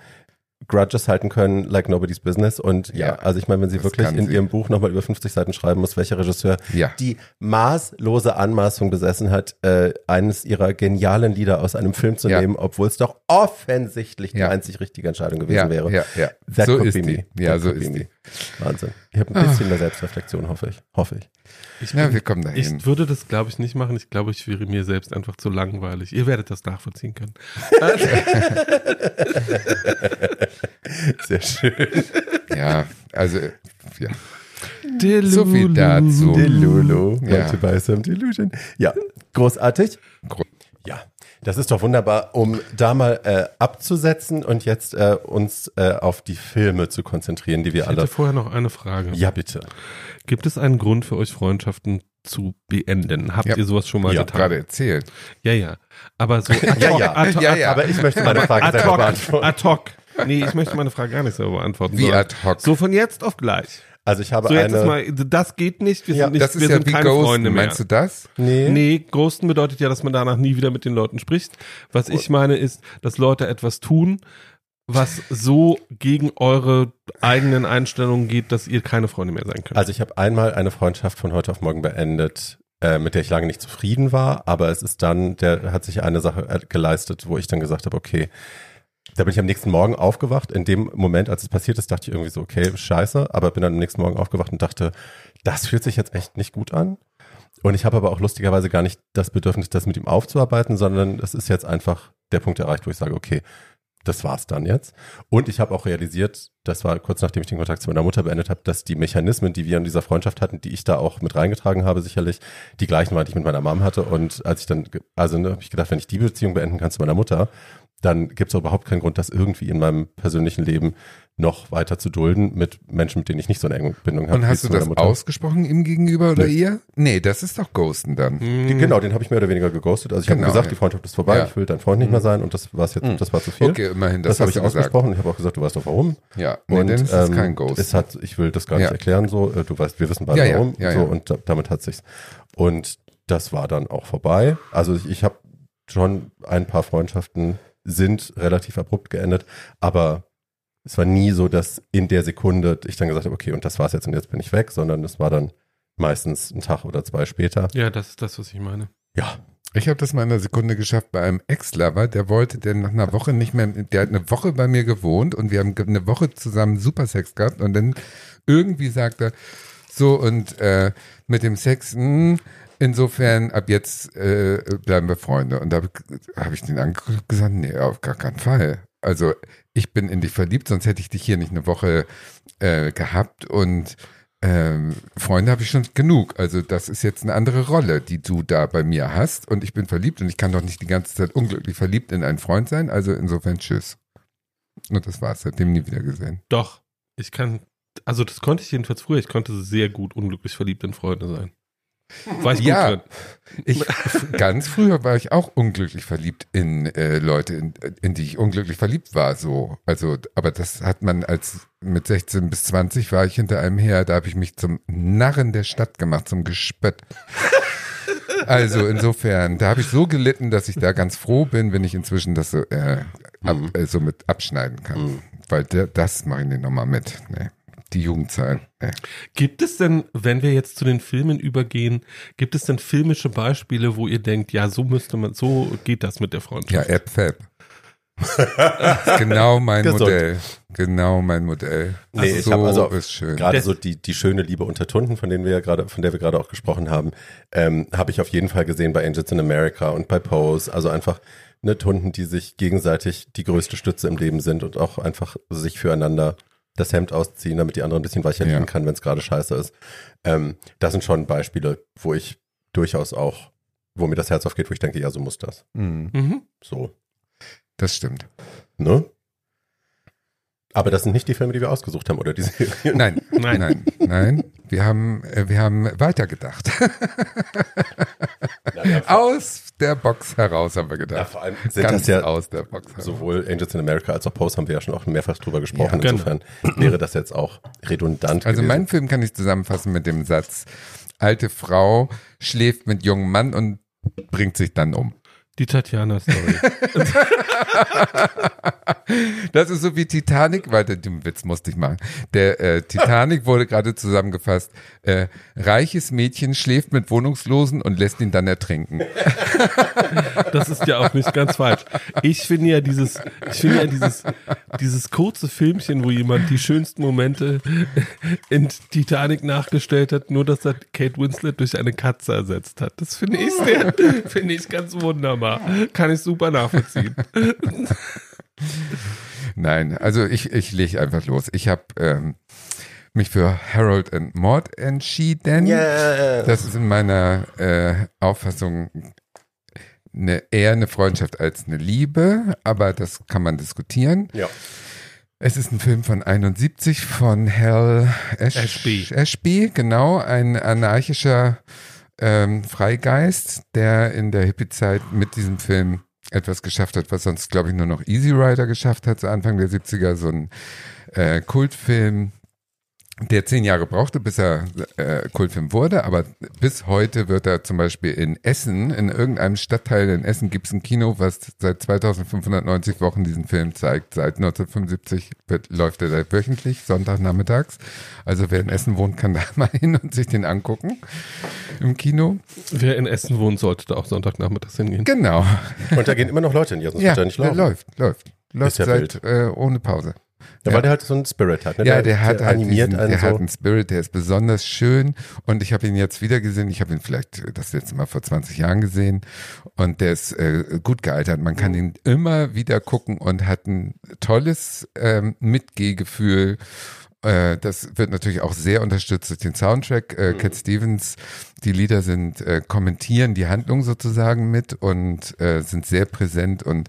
Grudges halten können, like nobody's business. Und ja, Ja, also ich meine, wenn sie wirklich in sie. ihrem Buch nochmal über 50 Seiten schreiben muss, welcher Regisseur Ja. die maßlose Anmaßung besessen hat, äh, eines ihrer genialen Lieder aus einem Film zu Ja. nehmen, obwohl es doch offensichtlich die einzig richtige Entscheidung gewesen wäre. ja, ja. That so ist die. Ja, That so ist die. Wahnsinn. Ich habe ein bisschen mehr Selbstreflexion, hoffe ich. Hoffe ich. Ich, Ja, wir kommen dahin. ich würde das, glaube ich, nicht machen. Ich glaube, ich wäre mir selbst einfach zu langweilig. Ihr werdet das nachvollziehen können. Sehr schön. Ja, also, ja. Delulu. So viel dazu. Delulu. Ja. Want to buy some delusion. Ja, großartig. Gro- Ja, das ist doch wunderbar, um da mal äh, abzusetzen und jetzt äh, uns äh, auf die Filme zu konzentrieren, die wir Ich hätte alle. vorher noch eine Frage. Ja, bitte. Gibt es einen Grund für euch, Freundschaften zu beenden? Habt Ja. ihr sowas schon mal Ja, getan? Gerade erzählt. Ja, ja. Aber so ad Ja, hoc, ja. ad hoc, Ja, ja. Aber ich möchte meine Frage ad selber beantworten. ad hoc. Nee, ich möchte meine Frage gar nicht selber beantworten. Wie ad hoc. So von jetzt auf gleich. Also ich habe So jetzt ist eine. mal, das geht nicht, wir Ja, sind nicht, Das ist wir ja sind wie keine Ghosten. Freunde mehr. Meinst du das? nee. Nee, Ghosten bedeutet ja, dass man danach nie wieder mit den Leuten spricht. Was ich meine ist, dass Leute etwas tun, was so gegen eure eigenen Einstellungen geht, dass ihr keine Freunde mehr sein könnt. Also ich habe einmal eine Freundschaft von heute auf morgen beendet, äh, mit der ich lange nicht zufrieden war, aber es ist dann, der hat sich eine Sache äh, geleistet, wo ich dann gesagt habe, okay, da bin ich am nächsten Morgen aufgewacht. In dem Moment, als es passiert ist, dachte ich irgendwie so, okay, scheiße, aber bin dann am nächsten Morgen aufgewacht und dachte, das fühlt sich jetzt echt nicht gut an. Und ich habe aber auch lustigerweise gar nicht das Bedürfnis, das mit ihm aufzuarbeiten, sondern es ist jetzt einfach der Punkt erreicht, wo ich sage, okay, das war's dann jetzt. Und ich habe auch realisiert, das war kurz nachdem ich den Kontakt zu meiner Mutter beendet habe, dass die Mechanismen, die wir in dieser Freundschaft hatten, die ich da auch mit reingetragen habe, sicherlich die gleichen waren, die ich mit meiner Mom hatte. Und als ich dann, also ne, habe ich gedacht, wenn ich die Beziehung beenden kann zu meiner Mutter, dann gibt es überhaupt keinen Grund, das irgendwie in meinem persönlichen Leben noch weiter zu dulden mit Menschen, mit denen ich nicht so eine enge Bindung habe. Und hast du das ausgesprochen ihm gegenüber oder Nee. ihr? Nee, das ist doch Ghosten dann. Die, genau, den habe ich mehr oder weniger geghostet. Also ich Genau, habe gesagt, ja. die Freundschaft ist vorbei, Ja. ich will dein Freund nicht mehr sein und das war's jetzt, das war zu viel. Okay, immerhin, Das, das, habe ich gesagt. ausgesprochen. Ich habe auch gesagt, du weißt doch warum. Ja, nee, und dann ist ähm, kein Ghost. Es hat, ich will das gar nicht Ja. erklären, so. Äh, Du weißt, wir wissen beide warum. ja, so, ja. und da, damit hat sich's. Und das war dann auch vorbei. Also ich, ich habe schon ein paar Freundschaften sind relativ abrupt geendet, aber es war nie so, dass in der Sekunde ich dann gesagt habe, okay, und das war's jetzt und jetzt bin ich weg, sondern es war dann meistens ein Tag oder zwei später. ja, das ist das, was ich meine. Ja, Ich habe das mal in einer Sekunde geschafft bei einem Ex-Lover, der wollte, der nach einer Woche nicht mehr, der hat eine Woche bei mir gewohnt und wir haben eine Woche zusammen super Sex gehabt und dann irgendwie sagt er, so und äh, mit dem Sex, mh, insofern ab jetzt äh, bleiben wir Freunde. Und da habe hab ich den angeguckt gesagt, nee, auf gar keinen Fall. Also ich bin in dich verliebt, sonst hätte ich dich hier nicht eine Woche äh, gehabt und ähm, Freunde habe ich schon genug. Also das ist jetzt eine andere Rolle, die du da bei mir hast. Und ich bin verliebt und ich kann doch nicht die ganze Zeit unglücklich verliebt in einen Freund sein. Also insofern tschüss. Und das war's. Seitdem nie wieder gesehen. Doch, ich kann also das konnte ich jedenfalls früher, ich konnte sehr gut unglücklich verliebt in Freunde sein. War ich gut Ja. drin. Ich, ganz früher war ich auch unglücklich verliebt in äh, Leute, in, in die ich unglücklich verliebt war, so. Also, aber das hat man als mit 16 bis 20 war ich hinter einem her, da habe ich mich zum Narren der Stadt gemacht, zum Gespött. Also insofern, da habe ich so gelitten, dass ich da ganz froh bin, wenn ich inzwischen das so, äh, ab, äh, so mit abschneiden kann. Weil der, das mache ich nicht nochmal mit. Nee. Die Jugendzeit. Nee. Gibt es denn, wenn wir jetzt zu den Filmen übergehen, gibt es denn filmische Beispiele, wo ihr denkt, ja, so müsste man, so geht das mit der Ja, Freundschaft? App Fab. ist genau mein Gesund. Modell. Genau mein Modell. Nee, ich so hab also ist schön. Gerade so die, die schöne Liebe unter Tunden, von denen wir ja gerade, von der wir gerade auch gesprochen haben, ähm, habe ich auf jeden Fall gesehen bei Angels in America und bei Pose. Also einfach ne, Tunden, die sich gegenseitig die größte Stütze im Leben sind und auch einfach sich füreinander das Hemd ausziehen, damit die andere ein bisschen weicher Ja. liegen kann, wenn es gerade scheiße ist. Ähm, das sind schon Beispiele, wo ich durchaus auch, wo mir das Herz aufgeht, wo ich denke, ja, so muss das. Mhm, Mhm. So, das stimmt. ne? Aber das sind nicht die Filme, die wir ausgesucht haben, oder die Serien. Nein, Nein. nein, nein. Wir haben, äh, wir haben weitergedacht. Aus der Box heraus haben wir ja, gedacht. vor allem sind Ganz das ja aus der Box heraus. sowohl Angels in America als auch Pose haben wir ja schon auch mehrfach drüber gesprochen. Ja, Insofern wäre das jetzt auch redundant. Also gewesen. mein Film kann ich zusammenfassen mit dem Satz, alte Frau schläft mit jungem Mann und bringt sich dann um. Die Tatjana-Story. Das ist so wie Titanic, weil den Witz musste ich machen. Der äh, Titanic wurde gerade zusammengefasst. Äh, reiches Mädchen schläft mit Wohnungslosen und lässt ihn dann ertrinken. Das ist ja auch nicht ganz falsch. Ich finde ja dieses, ich finde ja dieses, dieses kurze Filmchen, wo jemand die schönsten Momente in Titanic nachgestellt hat, nur dass er Kate Winslet durch eine Katze ersetzt hat. Das finde ich sehr, finde ich ganz wunderbar. Kann ich super nachvollziehen. Nein, also ich, ich lege einfach los. Ich habe ähm, mich für Harold and Maud entschieden. Yeah. Das ist in meiner äh, Auffassung eine, eher eine Freundschaft als eine Liebe, aber das kann man diskutieren. ja. Es ist ein Film von 71 von Hal Ash Ashby. Ashby, genau, ein anarchischer ähm, Freigeist, der in der Hippie-Zeit mit diesem Film etwas geschafft hat, was sonst, glaube ich, nur noch Easy Rider geschafft hat, so Anfang der 70er, so ein äh, Kultfilm, der zehn Jahre brauchte, bis er äh, Kultfilm wurde, aber bis heute wird er zum Beispiel in Essen, in irgendeinem Stadtteil in Essen gibt es ein Kino, was seit 2590 Wochen diesen Film zeigt. Seit 1975 wird, läuft er da wöchentlich, Sonntagnachmittags. Also wer in Essen wohnt, kann da mal hin und sich den angucken im Kino. Wer in Essen wohnt, sollte da auch Sonntagnachmittags hingehen. Genau. Und da gehen immer noch Leute hin, sonst Ja, wird er nicht der laufen. läuft, läuft. Läuft ja seit äh, ohne Pause. Ja, Ja. weil der halt so einen Spirit hat. Ne? Ja, der hat halt animiert diesen, einen der so. hat einen Spirit, der ist besonders schön und ich habe ihn jetzt wieder gesehen. Ich habe ihn vielleicht das letzte Mal vor 20 Jahren gesehen und der ist äh, gut gealtert. Man kann ihn immer wieder gucken und hat ein tolles ähm, Mitgehgefühl. Äh, das wird natürlich auch sehr unterstützt durch den Soundtrack. Äh, Cat Stevens, die Lieder sind äh, kommentieren die Handlung sozusagen mit und äh, sind sehr präsent und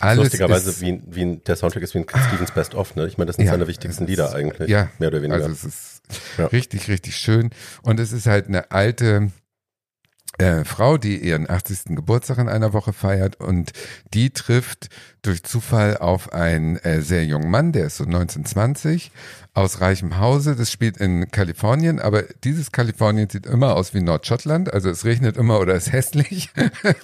alles Lustigerweise, ist, wie, wie der Soundtrack ist wie ein Stevens Best of, ne? Ich meine, das sind Ja, seine wichtigsten Lieder eigentlich. ja, Mehr oder weniger. Also es ist Ja. richtig, richtig schön. Und es ist halt eine alte äh, Frau, die ihren 80. Geburtstag in einer Woche feiert und die trifft durch Zufall auf einen äh, sehr jungen Mann, der ist so 1920, aus reichem Hause. Das spielt in Kalifornien, aber dieses Kalifornien sieht immer aus wie Nordschottland. Also es regnet immer oder ist hässlich.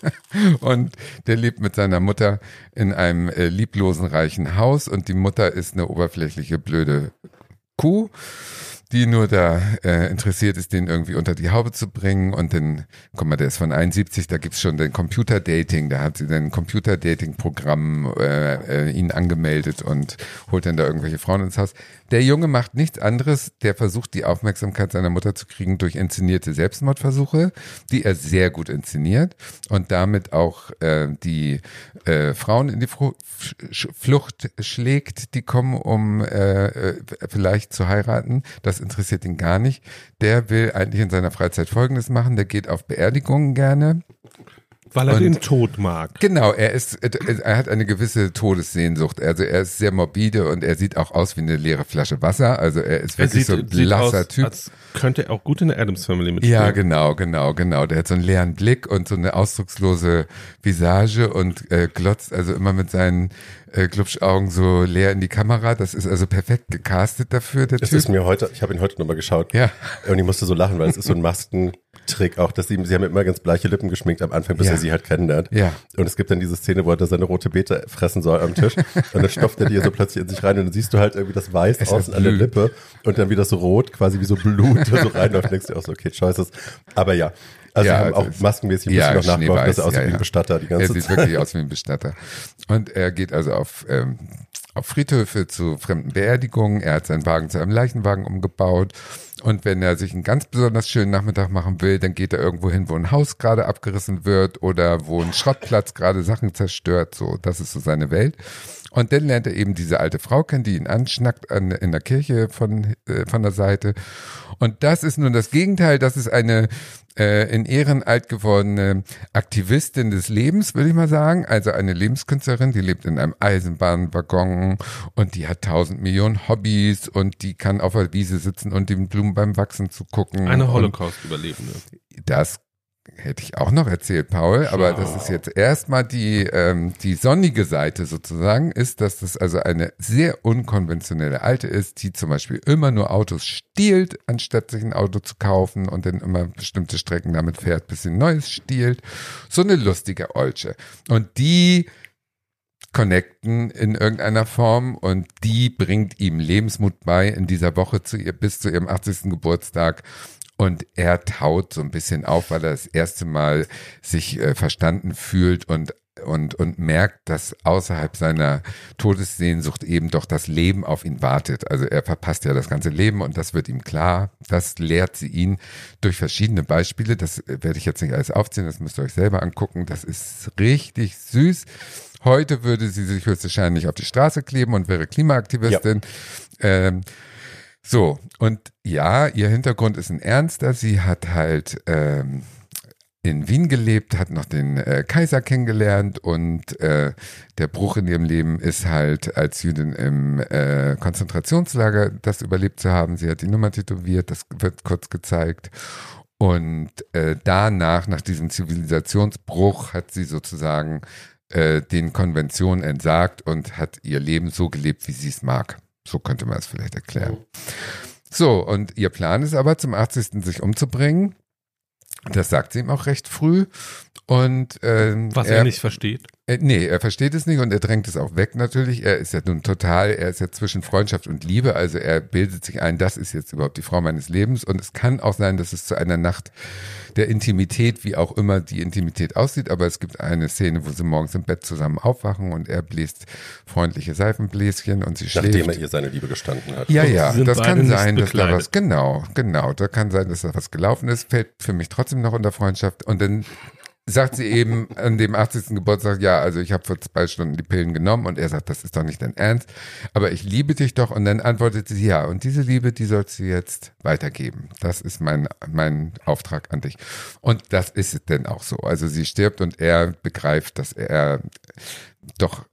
und der lebt mit seiner Mutter in einem äh, lieblosen, reichen Haus und die Mutter ist eine oberflächliche, blöde Kuh, die nur da äh, interessiert ist, den irgendwie unter die Haube zu bringen. Und dann, guck mal, der ist von 71, da gibt's schon den Computer-Dating, da hat sie ein Computer-Dating-Programm äh, äh, ihn angemeldet und holt dann da irgendwelche Frauen ins Haus. Der Junge macht nichts anderes, der versucht die Aufmerksamkeit seiner Mutter zu kriegen durch inszenierte Selbstmordversuche, die er sehr gut inszeniert und damit auch äh, die äh, Frauen in die Fru Flucht schlägt, die kommen, um äh, äh, vielleicht zu heiraten. Das interessiert ihn gar nicht. Der will eigentlich in seiner Freizeit Folgendes machen. Der geht auf Beerdigungen gerne Weil er Und- den Tod mag. Genau, er ist, er hat eine gewisse Todessehnsucht. Also er ist sehr morbide und er sieht auch aus wie eine leere Flasche Wasser. Also er ist Er wirklich sieht, so ein sieht blasser aus, Typ. als könnte er auch gut in der Adams Family mitspielen. Ja, genau, genau, genau. Der hat so einen leeren Blick und so eine ausdruckslose Visage und äh, glotzt also immer mit seinen äh, Glubschaugen so leer in die Kamera. Das ist also perfekt gecastet dafür, der Das Typ. ist mir heute, ich habe ihn heute nochmal geschaut Ja. und ich musste so lachen, weil es ist so ein Maskentrick auch, dass sie, sie haben immer ganz bleiche Lippen geschminkt am Anfang, bis Ja. er sie halt kennenlernt. Ja. Und es gibt dann diese Szene, wo er seine rote Beete fressen soll am Tisch und dann stopft er die so plötzlich in sich rein und dann siehst du halt irgendwie das Weiß Es außen an der. Lippe und dann wieder so rot, quasi wie so Blut da so reinläuft und denkst dir auch so, okay, scheiße. Aber ja, also Ja, haben auch also es- maskenmäßig ja, ja, noch nachgebaut, dass er aussieht ja, wie ein Bestatter die Er ganze sieht Zeit. wirklich aus wie ein Bestatter. Und er geht also auf, ähm, auf Friedhöfe zu fremden Beerdigungen. Er hat seinen Wagen zu einem Leichenwagen umgebaut. Und wenn er sich einen ganz besonders schönen Nachmittag machen will, dann geht er irgendwo hin, wo ein Haus gerade abgerissen wird oder wo ein Schrottplatz gerade Sachen zerstört. So, das ist so seine Welt. Und dann lernt er eben diese alte Frau kennen, die ihn anschnackt an, in der Kirche von, äh, von der Seite. Und das ist nun das Gegenteil. Das ist eine äh, in Ehren alt gewordene Aktivistin des Lebens, würde ich mal sagen. Also eine Lebenskünstlerin, die lebt in einem Eisenbahnwaggon und die hat tausend Millionen Hobbys und die kann auf der Wiese sitzen und den Blumen beim Wachsen zugucken. Eine Und Holocaust-Überlebende. das hätte ich auch noch erzählt, Paul, aber das ist jetzt erstmal die, ähm, die sonnige Seite sozusagen, ist, dass das also eine sehr unkonventionelle Alte ist, die zum Beispiel immer nur Autos stiehlt, anstatt sich ein Auto zu kaufen und dann immer bestimmte Strecken damit fährt, bis sie ein neues stiehlt. So eine lustige Olsche. Und die connecten in irgendeiner Form und die bringt ihm Lebensmut bei in dieser Woche zu ihr bis zu ihrem 80. Geburtstag und er taut so ein bisschen auf, weil er das erste Mal sich äh, verstanden fühlt und und und merkt, dass außerhalb seiner Todessehnsucht eben doch das Leben auf ihn wartet. Also er verpasst ja das ganze Leben und das wird ihm klar. Das lehrt sie ihn durch verschiedene Beispiele. Das äh, werde ich jetzt nicht alles aufzählen, das müsst ihr euch selber angucken. Das ist richtig süß. Heute würde sie sich höchstwahrscheinlich auf die Straße kleben und wäre Klimaaktivistin. Ähm, so, und ja, ihr Hintergrund ist ein ernster. Sie hat halt ähm, in Wien gelebt, hat noch den äh, Kaiser kennengelernt und äh, der Bruch in ihrem Leben ist halt als Jüdin im äh, Konzentrationslager das überlebt zu haben. Sie hat die Nummer tätowiert, das wird kurz gezeigt. Und äh, danach, nach diesem Zivilisationsbruch, hat sie sozusagen äh, den Konventionen entsagt und hat ihr Leben so gelebt, wie sie es mag. So könnte man es vielleicht erklären. So, und ihr Plan ist aber, zum 80. sich umzubringen. Das sagt sie ihm auch recht früh. Und ähm, Was er, nicht versteht. äh, nee, er versteht es nicht und er drängt es auch weg natürlich. Er ist ja nun total, er ist ja zwischen Freundschaft und Liebe, also er bildet sich ein, das ist jetzt überhaupt die Frau meines Lebens und es kann auch sein, dass es zu einer Nacht der Intimität, wie auch immer die Intimität aussieht, aber es gibt eine Szene, wo sie morgens im Bett zusammen aufwachen und er bläst freundliche Seifenbläschen und sie Nachdem schläft. er ihr seine Liebe gestanden hat. Ja, Und ja, das kann sein, dass da was, genau, genau, da kann sein, dass da was gelaufen ist, fällt für mich trotzdem noch unter Freundschaft und dann sagt sie eben an dem 80. Geburtstag, ja, also ich habe vor zwei Stunden die Pillen genommen und er sagt, das ist doch nicht dein Ernst, aber ich liebe dich doch und dann antwortet sie, ja, und diese Liebe, die sollst du jetzt weitergeben. Das ist mein, mein Auftrag an dich. Und das ist es denn auch so. Also sie stirbt und er begreift, dass er doch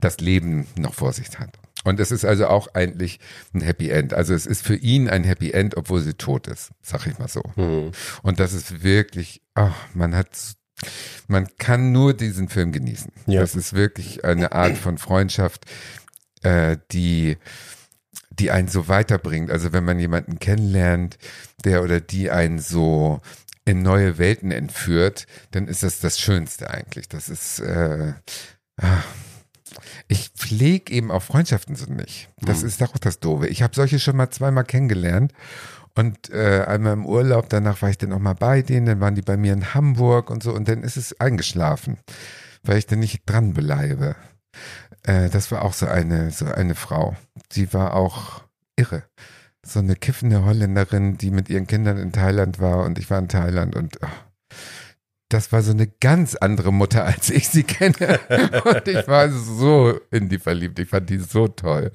das Leben noch vor sich hat. Und es ist also auch eigentlich ein Happy End. Also es ist für ihn ein Happy End, obwohl sie tot ist, sag ich mal so. Hm. Und das ist wirklich, ach, man hat, man kann nur diesen Film genießen. Ja. Das ist wirklich eine Art von Freundschaft, äh, die, die einen so weiterbringt. Also wenn man jemanden kennenlernt, der oder die einen so in neue Welten entführt, dann ist das das Schönste eigentlich. Das ist, äh, ah. ich pflege eben auch Freundschaften so nicht. Das ist doch das Doofe. Ich habe solche schon mal zweimal kennengelernt und äh, einmal im Urlaub, danach war ich dann auch mal bei denen, dann waren die bei mir in Hamburg und so und dann ist es eingeschlafen, weil ich dann nicht dran bleibe. Äh, das war auch so eine, so eine Frau. Die war auch irre. So eine kiffende Holländerin, die mit ihren Kindern in Thailand war und ich war in Thailand und ach, das war so eine ganz andere Mutter, als ich sie kenne. Und ich war so in die verliebt. Ich fand die so toll.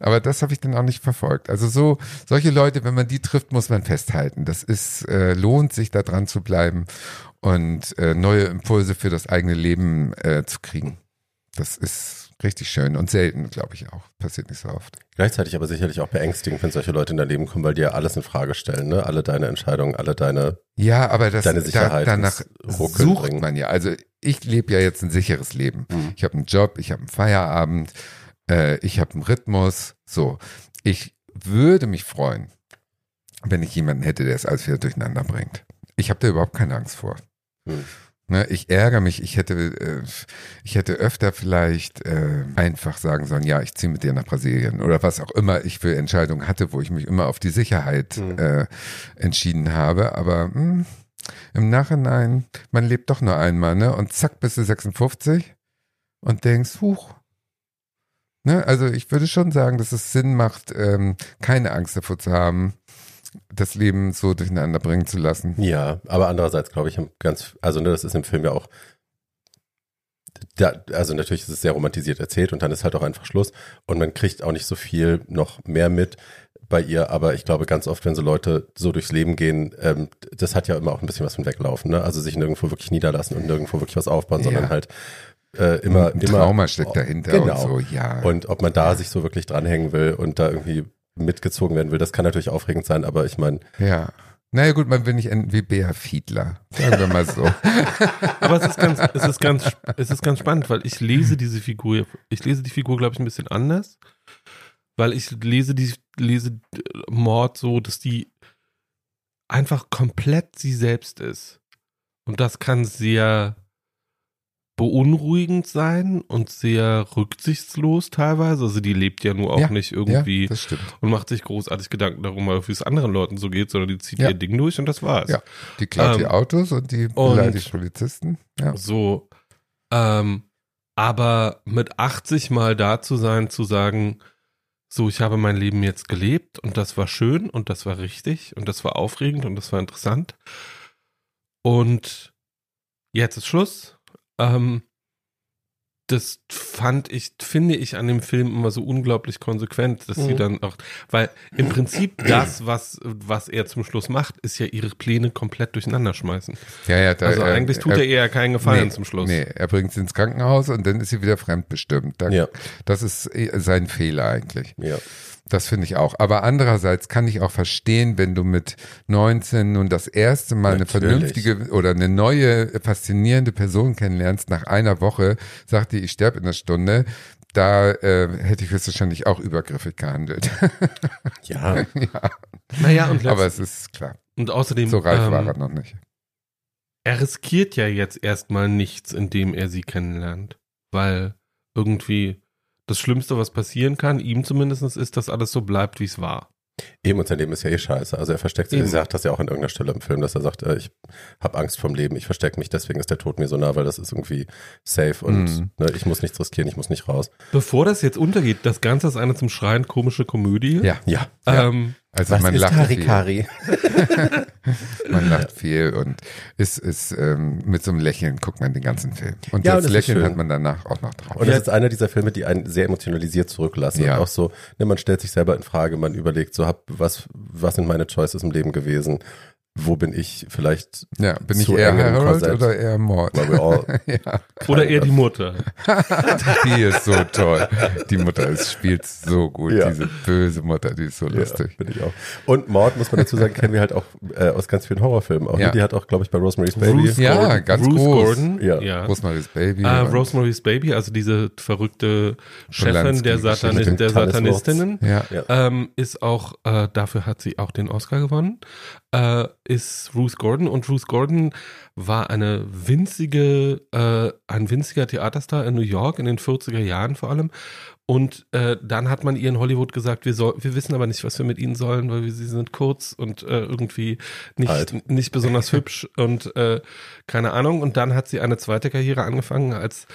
Aber das habe ich dann auch nicht verfolgt. Also so, solche Leute, wenn man die trifft, muss man festhalten. Das ist, äh, lohnt sich da dran zu bleiben. und äh, neue Impulse für das eigene Leben äh, zu kriegen. Das ist richtig schön und selten, glaube ich auch. Passiert nicht so oft. Gleichzeitig aber sicherlich auch beängstigend, wenn solche Leute in dein Leben kommen, weil die ja alles in Frage stellen, ne? Alle deine Entscheidungen, alle deine. Ja, aber das Deine Sicherheit da, danach sucht bringen. man ja. Also ich lebe ja jetzt ein sicheres Leben. Mhm. Ich habe einen Job, ich habe einen Feierabend, äh, ich habe einen Rhythmus. So, ich würde mich freuen, wenn ich jemanden hätte, der es alles wieder durcheinander bringt. Ich habe da überhaupt keine Angst vor. Hm. Ne, ich ärgere mich, ich hätte, äh, ich hätte öfter vielleicht äh, einfach sagen sollen, ja, ich ziehe mit dir nach Brasilien oder was auch immer ich für Entscheidungen hatte, wo ich mich immer auf die Sicherheit Mhm. äh, entschieden habe. Aber mh, im Nachhinein, man lebt doch nur einmal, ne? Und zack, bist du 56 und denkst, huch. Ne? Also ich würde schon sagen, dass es Sinn macht, ähm, keine Angst davor zu haben, das Leben so durcheinander bringen zu lassen. Ja, aber andererseits glaube ich, ganz, also ne, das ist im Film ja auch, da, also natürlich ist es sehr romantisiert erzählt und dann ist halt auch einfach Schluss und man kriegt auch nicht so viel noch mehr mit bei ihr, aber ich glaube ganz oft, wenn so Leute so durchs Leben gehen, ähm, das hat ja immer auch ein bisschen was von Weglaufen, ne? Also sich nirgendwo wirklich niederlassen und nirgendwo wirklich was aufbauen, sondern Ja. halt äh, immer, Ein immer Trauma steckt dahinter Genau. und so, ja. Und ob man da sich so wirklich dranhängen will und da irgendwie mitgezogen werden will, das kann natürlich aufregend sein, aber ich meine, ja. Naja gut, man will nicht enden wie Bea Fiedler, sagen wir mal so. Aber es ist ganz, es ist ganz, es ist ganz spannend, weil ich lese diese Figur, ich lese die Figur, glaube ich, ein bisschen anders, weil ich lese die, lese Mord so, dass die einfach komplett sie selbst ist. Und das kann sehr beunruhigend sein und sehr rücksichtslos teilweise. Also die lebt ja nur auch Ja, nicht irgendwie Ja, und macht sich großartig Gedanken darum, wie es anderen Leuten so geht, sondern die zieht Ja. ihr Ding durch und das war's. Ja. Die klaut die Ähm, Autos und die beleidigt Polizisten. Ja. So, ähm, aber mit 80 mal da zu sein, zu sagen, so, ich habe mein Leben jetzt gelebt und das war schön und das war richtig und das war aufregend und das war interessant. Und jetzt ist Schluss. Ähm, das fand ich, finde ich an dem Film immer so unglaublich konsequent, dass sie Mhm. dann auch, weil im Prinzip das, was, was er zum Schluss macht, ist ja ihre Pläne komplett durcheinander schmeißen. Ja, ja, da, Also äh, eigentlich tut er ihr ja keinen Gefallen nee, zum Schluss. Nee, er bringt sie ins Krankenhaus und dann ist sie wieder fremdbestimmt. Da, ja, Das ist eh sein Fehler eigentlich. ja. Das finde ich auch. Aber andererseits kann ich auch verstehen, wenn du mit 19 nun das erste Mal eine Natürlich. vernünftige oder eine neue, faszinierende Person kennenlernst, nach einer Woche sagt die, ich sterbe in einer Stunde, da äh, hätte ich höchstwahrscheinlich auch übergriffig gehandelt. Ja, ja, Naja, und, aber es ist klar. und außerdem, So reif war ähm, er noch nicht. er riskiert ja jetzt erstmal nichts, indem er sie kennenlernt. Weil irgendwie das Schlimmste, was passieren kann, ihm zumindest, ist, dass alles so bleibt, wie es war. Eben und sein Leben ist ja eh scheiße. Also er versteckt sich, er sagt das ja auch an irgendeiner Stelle im Film, dass er sagt, äh, ich habe Angst vom Leben, ich verstecke mich, deswegen ist der Tod mir so nah, weil das ist irgendwie safe und Mhm. ne, ich muss nichts riskieren, ich muss nicht raus. Bevor das jetzt untergeht, das Ganze ist eine zum Schreien komische Komödie. Ja, Ja. Ähm, also Was man ist lacht Harikari? viel. Man lacht viel und ist, ist ähm, mit so einem Lächeln guckt man den ganzen Film. Und Ja, und das ist Lächeln hat man danach auch noch drauf. Und das ist einer dieser Filme, die einen sehr emotionalisiert zurücklassen. Ja. Und auch so, ne, man stellt sich selber in Frage, man überlegt so, hab, was, was sind meine Choices im Leben gewesen? Wo bin ich vielleicht, Ja, bin ich eher Harold Korsett. oder eher Mord? ja, oder eher die Mutter. die ist so toll. Die Mutter ist, spielt so gut, Ja. diese böse Mutter, die ist so ja, lustig. bin ich auch. Und Mord, muss man dazu sagen, kennen wir halt auch äh, aus ganz vielen Horrorfilmen. Auch, Ja. ne? Die hat auch, glaube ich, bei Rosemary's Baby. Ruth Ja, Gordon, ganz Ruth groß. Gordon, Ja. ja. Rosemary's Baby. Und- Rosemary's Baby, also diese verrückte Chefin der, Polanski-Geschichte. Satan Mit den der. Satanistinnen. ja, Ja. ähm, ist auch, äh, dafür hat sie auch den Oscar gewonnen, äh, ist Ruth Gordon. Und Ruth Gordon war eine winzige, äh, ein winziger Theaterstar in New York in den 40er Jahren vor allem. Und äh, dann hat man ihr in Hollywood gesagt, wir, soll, wir wissen aber nicht, was wir mit ihnen sollen, weil wir, sie sind kurz und äh, irgendwie nicht, Alt. nicht besonders hübsch und äh, keine Ahnung. Und dann hat sie eine zweite Karriere angefangen als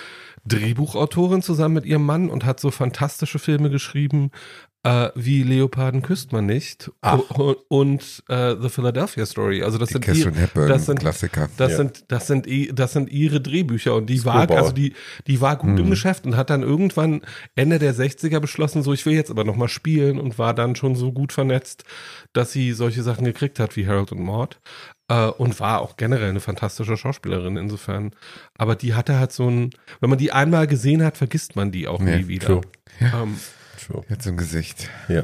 Drehbuchautorin zusammen mit ihrem Mann und hat so fantastische Filme geschrieben, äh, wie Leoparden küsst man nicht Ach. und, äh, The Philadelphia Story. Also das die sind Catherine ihr, Hepburn, das sind Klassiker. das Ja. sind das sind das sind ihre Drehbücher und die war also die die war gut im Mhm. Geschäft und hat dann irgendwann Ende der 60er beschlossen, so ich will jetzt aber noch mal spielen und war dann schon so gut vernetzt, dass sie solche Sachen gekriegt hat wie Harold und Maud. Äh, und war auch generell eine fantastische Schauspielerin insofern. Aber die hatte halt so ein, wenn man die einmal gesehen hat, vergisst man die auch Nee, nie wieder. true. Ähm, True. Jetzt im Gesicht. Ja.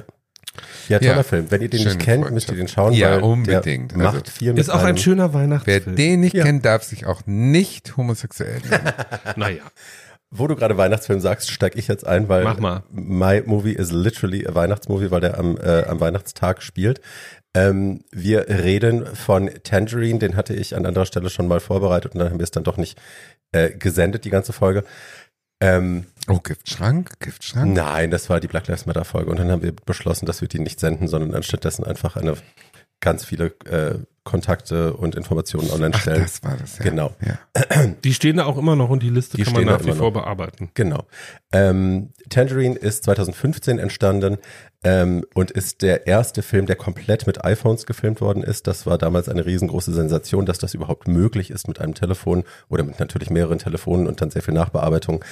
Ja, toller Ja. Film. Wenn ihr den nicht kennt, müsst ihr den schauen, Ja, weil unbedingt. der Also, macht viel mit ist auch ein schöner Wer Weihnachtsfilm. den nicht Ja. kennt, darf sich auch nicht homosexuell nennen. naja. Wo du gerade Weihnachtsfilm sagst, steig ich jetzt ein, weil Mach mal. My Movie is literally a Weihnachtsmovie, weil der am, äh, am Weihnachtstag spielt. Ähm, wir reden von Tangerine, den hatte ich an anderer Stelle schon mal vorbereitet und dann haben wir es dann doch nicht äh, gesendet, die ganze Folge. Ähm, Oh, Giftschrank? Giftschrank? nein, das war die Black Lives Matter Folge und dann haben wir beschlossen, dass wir die nicht senden, sondern anstattdessen einfach eine ganz viele äh, Kontakte und Informationen online Ach, stellen. das war das, ja. Genau. Ja. Die stehen da auch immer noch und die Liste Die kann man nach wie vor noch. bearbeiten. Genau. Ähm, Tangerine ist 2015 entstanden ähm, und ist der erste Film, der komplett mit iPhones gefilmt worden ist. Das war damals eine riesengroße Sensation, dass das überhaupt möglich ist, mit einem Telefon oder mit natürlich mehreren Telefonen und dann sehr viel Nachbearbeitung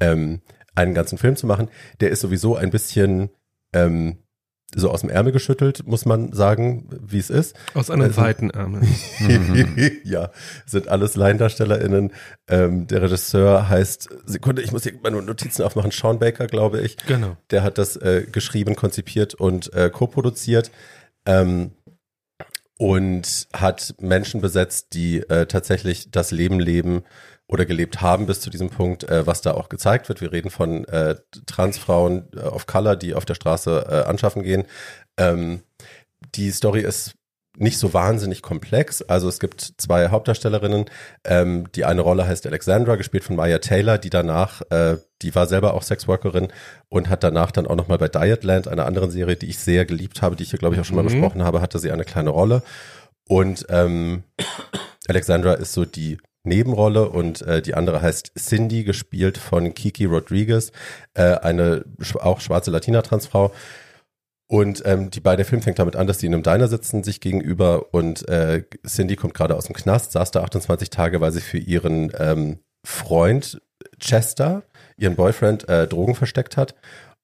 ähm, einen ganzen Film zu machen. Der ist sowieso ein bisschen ähm, so aus dem Ärmel geschüttelt, muss man sagen, wie es ist. Aus einem Also- Seitenärmel. ja, sind alles LaiendarstellerInnen. Ähm, der Regisseur heißt, Sekunde, ich muss hier meine Notizen aufmachen, Sean Baker, glaube ich. Genau. Der hat das äh, geschrieben, konzipiert und äh, co-produziert. Ähm, und hat Menschen besetzt, die äh, tatsächlich das Leben leben oder gelebt haben bis zu diesem Punkt, äh, was da auch gezeigt wird. Wir reden von äh, Transfrauen äh, of Color, die auf der Straße äh, anschaffen gehen. Ähm, die Story ist nicht so wahnsinnig komplex. Also es gibt zwei Hauptdarstellerinnen. Ähm, die eine Rolle heißt Alexandra, gespielt von Maya Taylor, die danach, äh, die war selber auch Sexworkerin und hat danach dann auch nochmal bei Dietland, einer anderen Serie, die ich sehr geliebt habe, die ich hier glaube ich auch schon mal Mhm. besprochen habe, hatte sie eine kleine Rolle. Und ähm, Alexandra ist so die Nebenrolle und äh, die andere heißt Cindy, gespielt von Kiki Rodriguez, äh, eine auch schwarze Latina-Transfrau. Und ähm, die beide Film fängt damit an, dass die in einem Diner sitzen, sich gegenüber und äh, Cindy kommt gerade aus dem Knast, saß da 28 Tage, weil sie für ihren ähm, Freund Chester, ihren Boyfriend, äh, Drogen versteckt hat.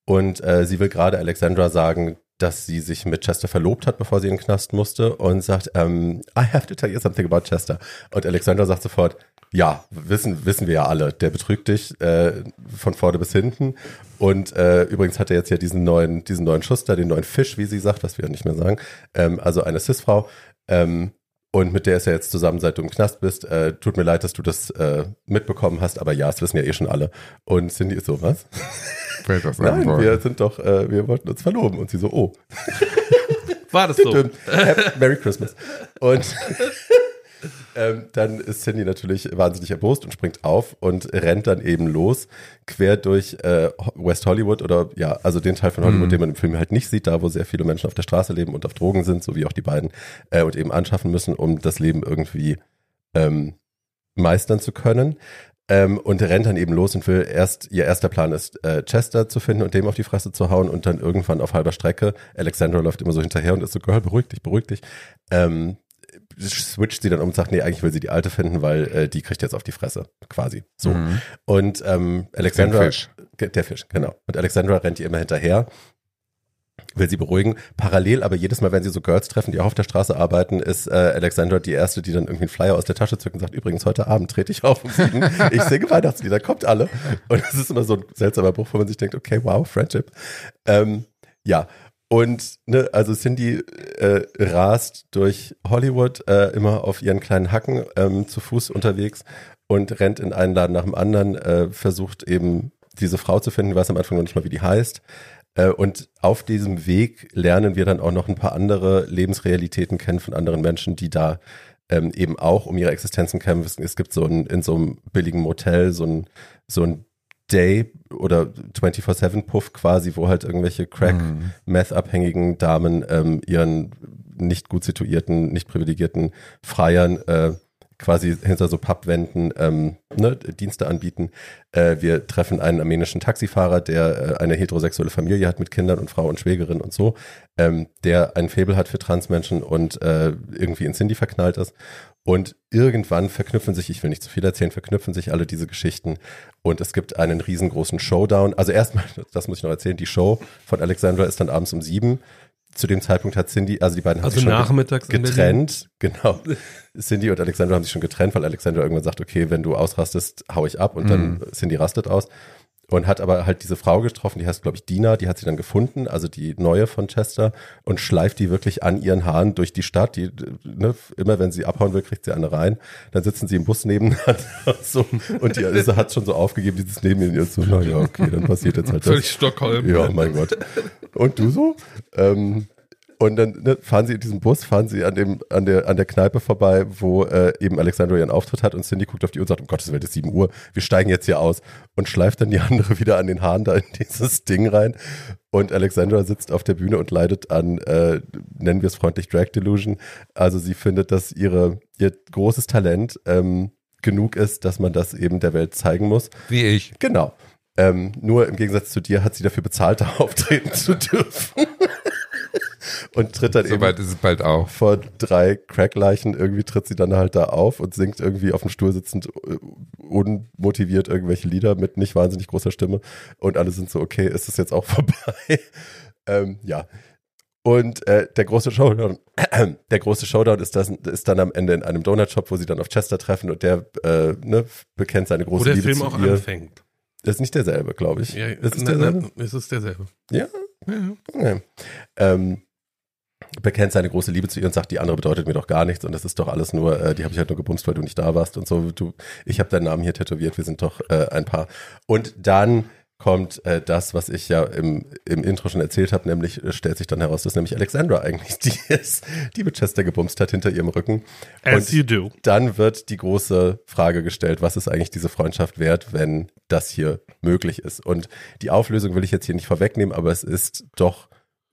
Und äh, sie will gerade Alexandra sagen, dass sie sich mit Chester verlobt hat, bevor sie in den Knast musste und sagt, ähm, I have to tell you something about Chester. Und Alexandra sagt sofort, ja, wissen, wissen wir ja alle, der betrügt dich äh, von vorne bis hinten. Und äh, übrigens hat er jetzt ja diesen neuen, diesen neuen Schuss da, den neuen Fisch, wie sie sagt, was wir ja nicht mehr sagen. Ähm, also eine Cis-Frau. Ähm, und mit der ist er jetzt zusammen, seit du im Knast bist. Äh, tut mir leid, dass du das äh, mitbekommen hast, aber ja, das wissen ja eh schon alle. Und Cindy ist so, was? Fällt das Nein, an wir sind doch, äh, wir wollten uns verloben. Und sie so, oh, War das so? Merry Christmas. Und ähm, dann ist Cindy natürlich wahnsinnig erbost und springt auf und rennt dann eben los, quer durch äh, West Hollywood oder ja, also den Teil von Hollywood, Mhm. den man im Film halt nicht sieht, da wo sehr viele Menschen auf der Straße leben und auf Drogen sind, so wie auch die beiden, äh, und eben anschaffen müssen, um das Leben irgendwie ähm, meistern zu können. Ähm, und rennt dann eben los und will erst, ihr erster Plan ist, äh, Chester zu finden und dem auf die Fresse zu hauen und dann irgendwann auf halber Strecke, Alexandra läuft immer so hinterher und ist so, Girl, beruhig dich, beruhig dich, ähm, switcht sie dann um und sagt, nee, eigentlich will sie die alte finden, weil äh, die kriegt jetzt auf die Fresse, quasi. So. Mhm. Und ähm, Alexandra, Den Fisch. Der Fisch, genau. Und Alexandra rennt ihr immer hinterher, will sie beruhigen. Parallel, aber jedes Mal, wenn sie so Girls treffen, die auch auf der Straße arbeiten, ist äh, Alexandra die erste, die dann irgendwie einen Flyer aus der Tasche zückt und sagt, übrigens, heute Abend trete ich auf um sieben. Ich singe Weihnachtslieder, kommt alle. Und es ist immer so ein seltsamer Bruch, wo man sich denkt, okay, wow, Friendship. Ähm, ja. Und ne, also Cindy äh, rast durch Hollywood äh, immer auf ihren kleinen Hacken ähm, zu Fuß unterwegs und rennt in einen Laden nach dem anderen, äh, versucht eben diese Frau zu finden, weiß am Anfang noch nicht mal, wie die heißt. Äh, und auf diesem Weg lernen wir dann auch noch ein paar andere Lebensrealitäten kennen von anderen Menschen, die da ähm, eben auch um ihre Existenzen kämpfen. Es gibt so ein, in so einem billigen Motel so ein, so ein Day oder 24-7-Puff quasi, wo halt irgendwelche Crack, Mhm. Damen ähm, ihren nicht gut situierten, nicht privilegierten Freiern äh, quasi hinter so Pappwänden ähm, ne, Dienste anbieten. Äh, wir treffen einen armenischen Taxifahrer, der äh, eine heterosexuelle Familie hat mit Kindern und Frau und Schwägerin und so, ähm, der ein Faible hat für Transmenschen und äh, irgendwie in Cindy verknallt ist. Und irgendwann verknüpfen sich, ich will nicht zu viel erzählen, verknüpfen sich alle diese Geschichten und es gibt einen riesengroßen Showdown. Also erstmal, das muss ich noch erzählen, die Show von Alexandra ist dann abends um sieben zu dem Zeitpunkt hat Cindy, also die beiden haben Also sich schon nachmittags in getrennt, genau. Cindy und Alexandra haben sich schon getrennt, weil Alexandra irgendwann sagt, okay, wenn du ausrastest, hau ich ab und dann Cindy rastet aus. Und hat aber halt diese Frau getroffen, die heißt, glaube ich, Dina, die hat sie dann gefunden, also die neue von Chester, und schleift die wirklich an ihren Haaren durch die Stadt. Die, ne, immer wenn sie abhauen will, kriegt sie eine rein. Dann sitzen sie im Bus nebeneinander und so, und die Alissa hat schon so aufgegeben, dieses neben ihr so, na ja, okay, dann passiert jetzt halt das. Völlig Stockholm. Ja, mein Gott. Und du so? Ähm, und dann ne, fahren sie in diesem Bus, fahren sie an dem an der an der Kneipe vorbei, wo äh, eben Alexandra ihren Auftritt hat und Cindy guckt auf die Uhr und sagt, um Gottes Willen, es ist 7 Uhr, wir steigen jetzt hier aus und schleift dann die andere wieder an den Haaren da in dieses Ding rein. Und Alexandra sitzt auf der Bühne und leidet an, äh, nennen wir es freundlich, Drag Delusion. Also sie findet, dass ihre ihr großes Talent ähm, genug ist, dass man das eben der Welt zeigen muss. Wie ich. Genau. Ähm, nur im Gegensatz zu dir hat sie dafür bezahlt, da auftreten zu dürfen. Und tritt dann eben Soweit ist es bald auch. vor drei Crackleichen, irgendwie tritt sie dann halt da auf und singt irgendwie auf dem Stuhl sitzend äh, unmotiviert irgendwelche Lieder mit nicht wahnsinnig großer Stimme. Und alle sind so, okay, ist das jetzt auch vorbei? ähm, ja. Und äh, der große Showdown, der große Showdown ist, das, ist dann am Ende in einem Donut-Shop, wo sie dann auf Chester treffen und der äh, ne, bekennt seine Wo große der Liebe Film zu auch ihr. anfängt. Das ist nicht derselbe, glaube ich. Ja, ist es na, derselbe? na, es ist derselbe. Ja? Ja, ja. Okay. Ähm, bekennt seine große Liebe zu ihr und sagt, die andere bedeutet mir doch gar nichts und das ist doch alles nur, äh, die habe ich halt nur gebumst, weil du nicht da warst und so. Du, ich habe deinen Namen hier tätowiert, wir sind doch äh, ein Paar. Und dann kommt äh, das, was ich ja im, im Intro schon erzählt habe, nämlich äh, stellt sich dann heraus, dass nämlich Alexandra eigentlich die ist, die mit Chester gebumst hat hinter ihrem Rücken. As Und you do. dann wird die große Frage gestellt, was ist eigentlich diese Freundschaft wert, wenn das hier möglich ist? Und die Auflösung will ich jetzt hier nicht vorwegnehmen, aber es ist doch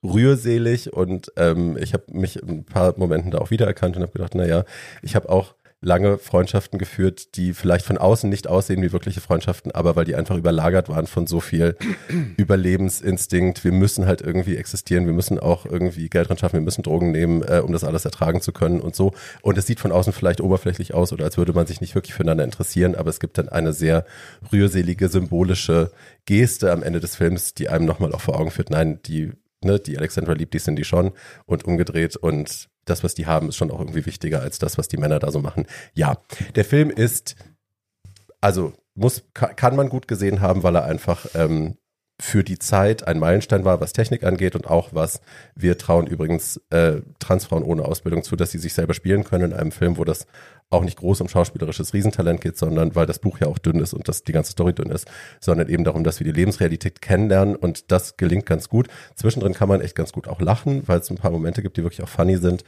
rührselig und ähm, ich habe mich in ein paar Momenten da auch wiedererkannt und habe gedacht, naja, ich habe auch lange Freundschaften geführt, die vielleicht von außen nicht aussehen wie wirkliche Freundschaften, aber weil die einfach überlagert waren von so viel Überlebensinstinkt. Wir müssen halt irgendwie existieren, wir müssen auch irgendwie Geld dran schaffen, wir müssen Drogen nehmen, äh, um das alles ertragen zu können und so. Und es sieht von außen vielleicht oberflächlich aus oder als würde man sich nicht wirklich füreinander interessieren, aber es gibt dann eine sehr rührselige, symbolische Geste am Ende des Films, die einem nochmal auch vor Augen führt, nein, die, ne, die Alexandra liebt die Cindy schon und umgedreht und das, was die haben, ist schon auch irgendwie wichtiger als das, was die Männer da so machen. Ja, der Film ist, also muss, ka- kann man gut gesehen haben, weil er einfach ähm, für die Zeit ein Meilenstein war, was Technik angeht und auch was wir trauen übrigens äh, Transfrauen ohne Ausbildung zu, dass sie sich selber spielen können in einem Film, wo das auch nicht groß um schauspielerisches Riesentalent geht, sondern weil das Buch ja auch dünn ist und das die ganze Story dünn ist, sondern eben darum, dass wir die Lebensrealität kennenlernen und das gelingt ganz gut. Zwischendrin kann man echt ganz gut auch lachen, weil es ein paar Momente gibt, die wirklich auch funny sind.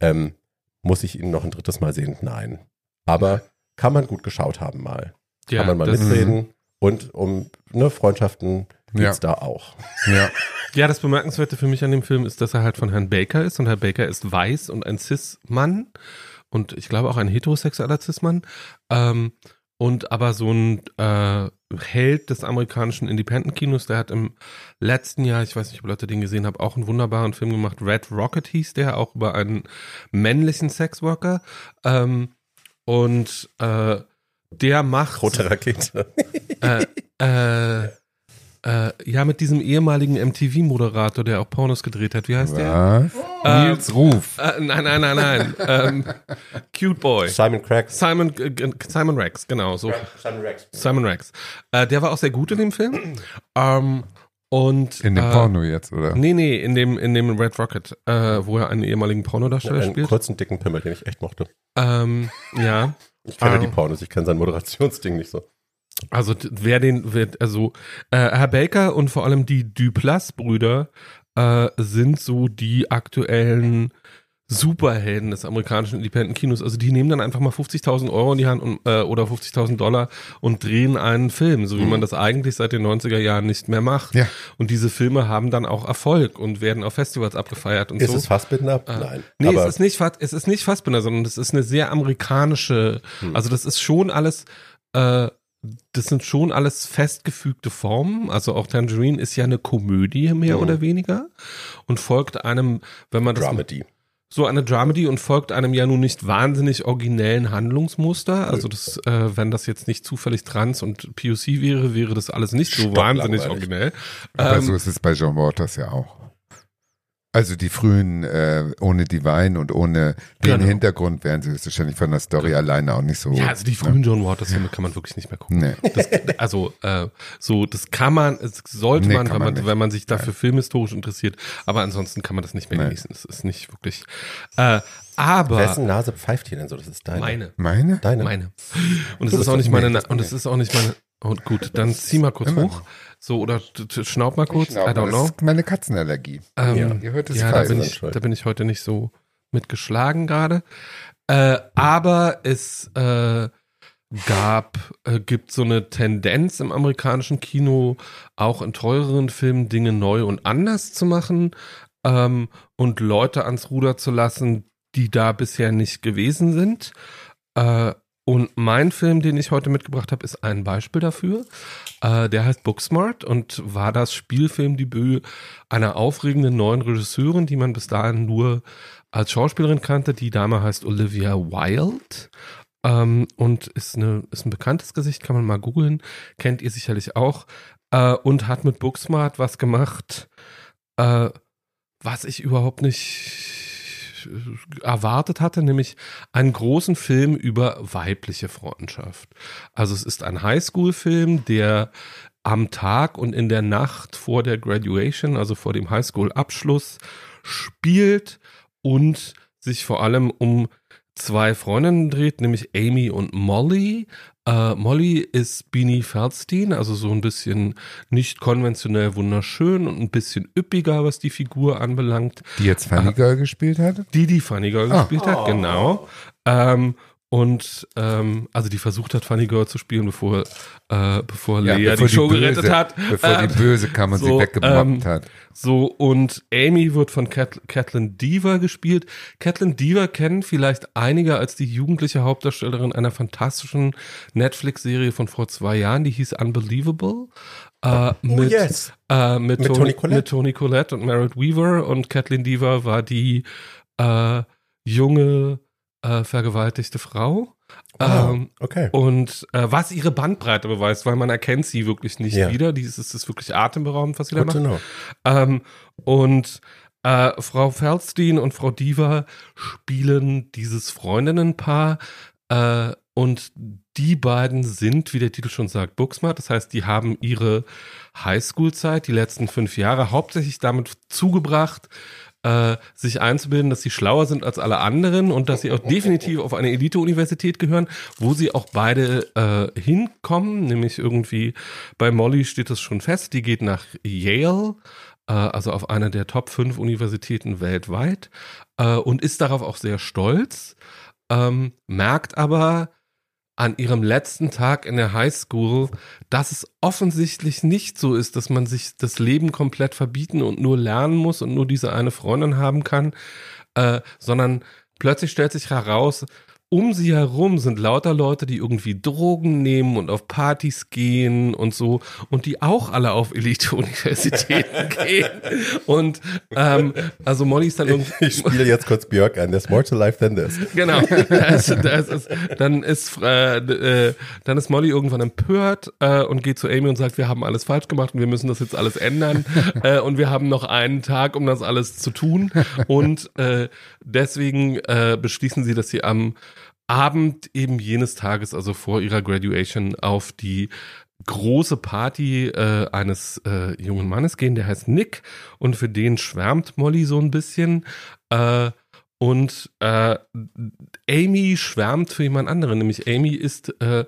Ähm, muss ich ihn noch ein drittes Mal sehen? Nein. Aber kann man gut geschaut haben mal. Ja, kann man mal mitreden. Und um ne, Freundschaften geht's Ja. da auch. Ja. ja, das Bemerkenswerte für mich an dem Film ist, dass er halt von Herrn Baker ist und Herr Baker ist weiß und ein Cis-Mann und ich glaube auch ein heterosexueller Cis-Mann. Ähm, und aber so ein äh, Held des amerikanischen Independent-Kinos, der hat im letzten Jahr, ich weiß nicht, ob Leute den gesehen haben, auch einen wunderbaren Film gemacht. Red Rocket hieß der, auch über einen männlichen Sexworker. Ähm, und äh, der macht Rote Rakete. äh, äh, äh, ja, mit diesem ehemaligen MTV-Moderator, der auch Pornos gedreht hat. Wie heißt der? Was? Nils Ruf. Äh, nein, nein, nein, nein. ähm, Cute Boy. Simon Cracks. Simon, äh, Simon Rex, genau, so. Simon Rex. Simon Rex. Äh, der war auch sehr gut in dem Film. Ähm, und, In dem äh, Porno jetzt, oder? Nee, nee, in dem, in dem Red Rocket, äh, wo er einen ehemaligen Pornodarsteller Einen spielt. kurzen, dicken Pimmel, den ich echt mochte. Ähm, ja. Ich kenne Ah. die Pornos, ich kenne sein Moderationsding nicht so. Also wer den wird, also äh, Herr Baker und vor allem die Duplass-Brüder äh, sind so die aktuellen Superhelden des amerikanischen Independent-Kinos. Also die nehmen dann einfach mal 50.000 Euro in die Hand und, äh, oder 50.000 Dollar und drehen einen Film, so wie man das eigentlich seit den 90er Jahren nicht mehr macht. Ja. Und diese Filme haben dann auch Erfolg und werden auf Festivals abgefeiert und Ist so. es Fassbinder? Nein. Nee, Aber es ist nicht, es ist nicht Fassbinder, sondern es ist eine sehr amerikanische, Hm. also das ist schon alles, äh, das sind schon alles festgefügte Formen. Also auch Tangerine ist ja eine Komödie mehr Mhm. oder weniger und folgt einem, wenn man das Dramedy. so eine Dramedy und folgt einem ja nun nicht wahnsinnig originellen Handlungsmuster. Also das, äh, wenn das jetzt nicht zufällig trans und POC wäre, wäre das alles nicht so wahnsinnig originell. Aber Ähm, so ist es bei John Waters ja auch. Also die frühen, äh, ohne Divine und ohne den Genau. Hintergrund wären sie höchstwahrscheinlich von der Story alleine auch nicht so. Ja, also die frühen John Waters-Filme kann man wirklich nicht mehr gucken. Nee. Das, also äh, so, das kann man, es sollte Nee, man, wenn man man, wenn man sich dafür filmhistorisch interessiert. Aber ansonsten kann man das nicht mehr Nee. genießen. Es ist nicht wirklich. Äh, aber Wessen Nase pfeift hier denn so? Das ist deine. meine, Meine? Deine. meine. Und es ist auch das- nicht meine, das und es ist auch nicht meine. Und gut, dann zieh mal kurz hoch. So oder schnaub mal kurz. I Schnaub, don't das know. ist meine Katzenallergie. Ähm, Ja. Ihr hört es ja, da bin ich, da bin ich heute nicht so mitgeschlagen gerade. Äh, aber es äh, gab, äh, gibt so eine Tendenz im amerikanischen Kino, auch in teureren Filmen Dinge neu und anders zu machen ähm, und Leute ans Ruder zu lassen, die da bisher nicht gewesen sind. Äh, und mein Film, den ich heute mitgebracht habe, ist ein Beispiel dafür. Äh, der heißt Booksmart und war das Spielfilmdebüt einer aufregenden neuen Regisseurin, die man bis dahin nur als Schauspielerin kannte. Die Dame heißt Olivia Wilde. Ähm, und ist, eine, ist ein bekanntes Gesicht, kann man mal googeln. Kennt ihr sicherlich auch. Äh, und hat mit Booksmart was gemacht, äh, was ich überhaupt nicht erwartet hatte, nämlich einen großen Film über weibliche Freundschaft. Also es ist ein Highschool-Film, der am Tag und in der Nacht vor der Graduation, also vor dem Highschool-Abschluss, spielt und sich vor allem um zwei Freundinnen dreht, nämlich Amy und Molly. Äh, Molly ist Beanie Feldstein, also so ein bisschen nicht konventionell wunderschön und ein bisschen üppiger, was die Figur anbelangt. Die jetzt Funny Girl gespielt hat? Die, die Funny Girl Ah. gespielt hat, genau. Ähm, und ähm, also die versucht hat, Funny Girl zu spielen, bevor, äh, bevor Lea bevor die Show Böse, gerettet hat. Bevor Ähm, die Böse kam und so, sie weggemobbt ähm, hat. So, und Amy wird von Cat Catelyn Deaver gespielt. Catelyn Deaver kennen vielleicht einige als die jugendliche Hauptdarstellerin einer fantastischen Netflix-Serie von vor zwei Jahren, die hieß Unbelievable. Äh, mit, yes. äh, mit, Mit Toni, Toni Collette? mit Toni Collette und Merritt Weaver und Catelyn Deaver war die äh, junge äh, vergewaltigte Frau. Ah, Ähm, okay. und äh, was ihre Bandbreite beweist, weil man erkennt sie wirklich nicht Ja. wieder. Dies ist, ist wirklich atemberaubend, was sie da Good to macht. know. Ähm, und äh, Frau Feldstein und Frau Diva spielen dieses Freundinnenpaar äh, und die beiden sind, wie der Titel schon sagt, Booksmart. Das heißt, die haben ihre Highschool-Zeit, die letzten fünf Jahre, hauptsächlich damit zugebracht, äh, sich einzubilden, dass sie schlauer sind als alle anderen und dass sie auch definitiv auf eine Elite-Universität gehören, wo sie auch beide äh, hinkommen. Nämlich irgendwie bei Molly steht es schon fest, die geht nach Yale, äh, also auf eine der Top 5 Universitäten weltweit äh, und ist darauf auch sehr stolz, ähm, merkt aber an ihrem letzten Tag in der Highschool, dass es offensichtlich nicht so ist, dass man sich das Leben komplett verbieten und nur lernen muss und nur diese eine Freundin haben kann, äh, sondern plötzlich stellt sich heraus, um sie herum sind lauter Leute, die irgendwie Drogen nehmen und auf Partys gehen und so und die auch alle auf Elite-Universitäten gehen. Und ähm, also Molly ist dann irgendwie Ich spiele jetzt kurz Björk an. There's more to life than this. Genau. Das, das ist, dann ist äh, äh, dann ist Molly irgendwann empört äh, und geht zu Amy und sagt, wir haben alles falsch gemacht und wir müssen das jetzt alles ändern äh, und wir haben noch einen Tag, um das alles zu tun und äh, deswegen äh, beschließen sie, dass sie am Abend eben jenes Tages, also vor ihrer Graduation, auf die große Party äh, eines äh, jungen Mannes gehen, der heißt Nick und für den schwärmt Molly so ein bisschen. Äh, und äh, Amy schwärmt für jemand anderen, nämlich Amy ist äh,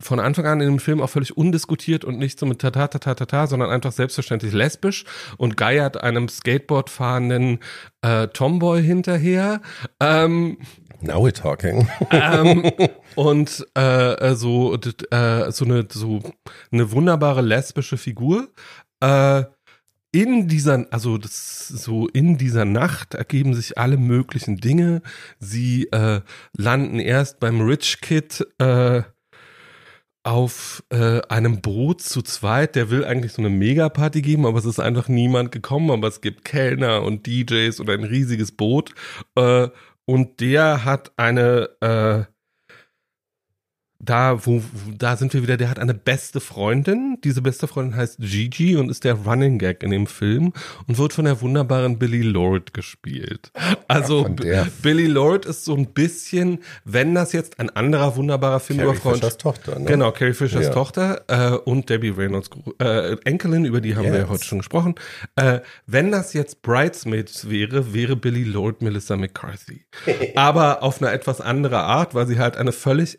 von Anfang an in dem Film auch völlig undiskutiert und nicht so mit tata tata tata, sondern einfach selbstverständlich lesbisch und geiert einem Skateboard fahrenden äh, Tomboy hinterher. Ähm, Now we're talking. ähm, und äh, äh, so äh, so eine so eine wunderbare lesbische Figur. Äh, in dieser, also das so in dieser Nacht ergeben sich alle möglichen Dinge. Sie äh, landen erst beim Rich Kid äh, auf äh, einem Boot zu zweit. Der will eigentlich so eine Megaparty geben, aber es ist einfach niemand gekommen. Aber es gibt Kellner und DJs und ein riesiges Boot. Äh, und der hat eine äh, da, wo, da sind wir wieder, der hat eine beste Freundin. Diese beste Freundin heißt Gigi und ist der Running Gag in dem Film und wird von der wunderbaren Billy Lord gespielt. Also der. Billy Lord ist so ein bisschen, wenn das jetzt ein anderer wunderbarer Film Carrie über Freund, Fischers Tochter, ne? Genau, Carrie Fischers Ja. Tochter äh, und Debbie Reynolds äh, Enkelin, über die haben wir ja Yes. heute schon gesprochen. Äh, wenn das jetzt Bridesmaids wäre, wäre Billy Lord Melissa McCarthy. Aber auf eine etwas andere Art, weil sie halt eine völlig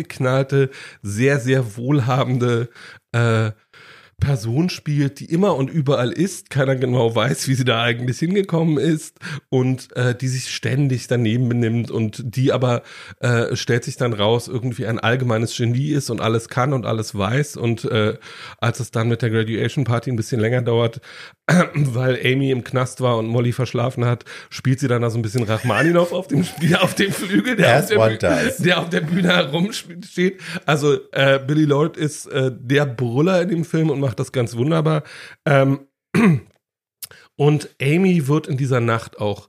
durchgeknallte, sehr, sehr wohlhabende äh, Person spielt, die immer und überall ist, keiner genau weiß, wie sie da eigentlich hingekommen ist und äh, die sich ständig daneben benimmt und die aber äh, stellt sich dann raus, irgendwie ein allgemeines Genie ist und alles kann und alles weiß und äh, als es dann mit der Graduation Party ein bisschen länger dauert, weil Amy im Knast war und Molly verschlafen hat, spielt sie dann da so ein bisschen Rachmaninov auf dem Spiel, auf dem Flügel, der, auf der, der auf der Bühne herumsteht. Also äh, Billy Lord ist äh, der Brüller in dem Film und macht das ganz wunderbar. Ähm, und Amy wird in dieser Nacht auch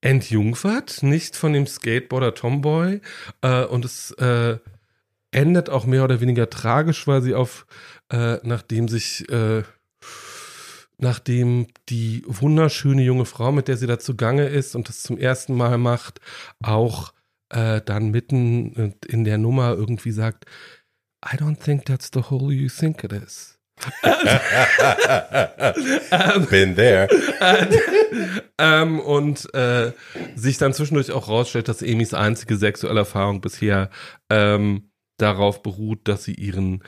entjungfert, nicht von dem Skateboarder Tomboy. Äh, und es äh, endet auch mehr oder weniger tragisch, weil sie auf, äh, nachdem sich, äh, nachdem die wunderschöne junge Frau, mit der sie da zugange ist und das zum ersten Mal macht, auch äh, dann mitten in der Nummer irgendwie sagt, I don't think that's the hole you think it is. Been there. ähm, und äh, sich dann zwischendurch auch rausstellt, dass Amys einzige sexuelle Erfahrung bisher ähm, darauf beruht, dass sie ihren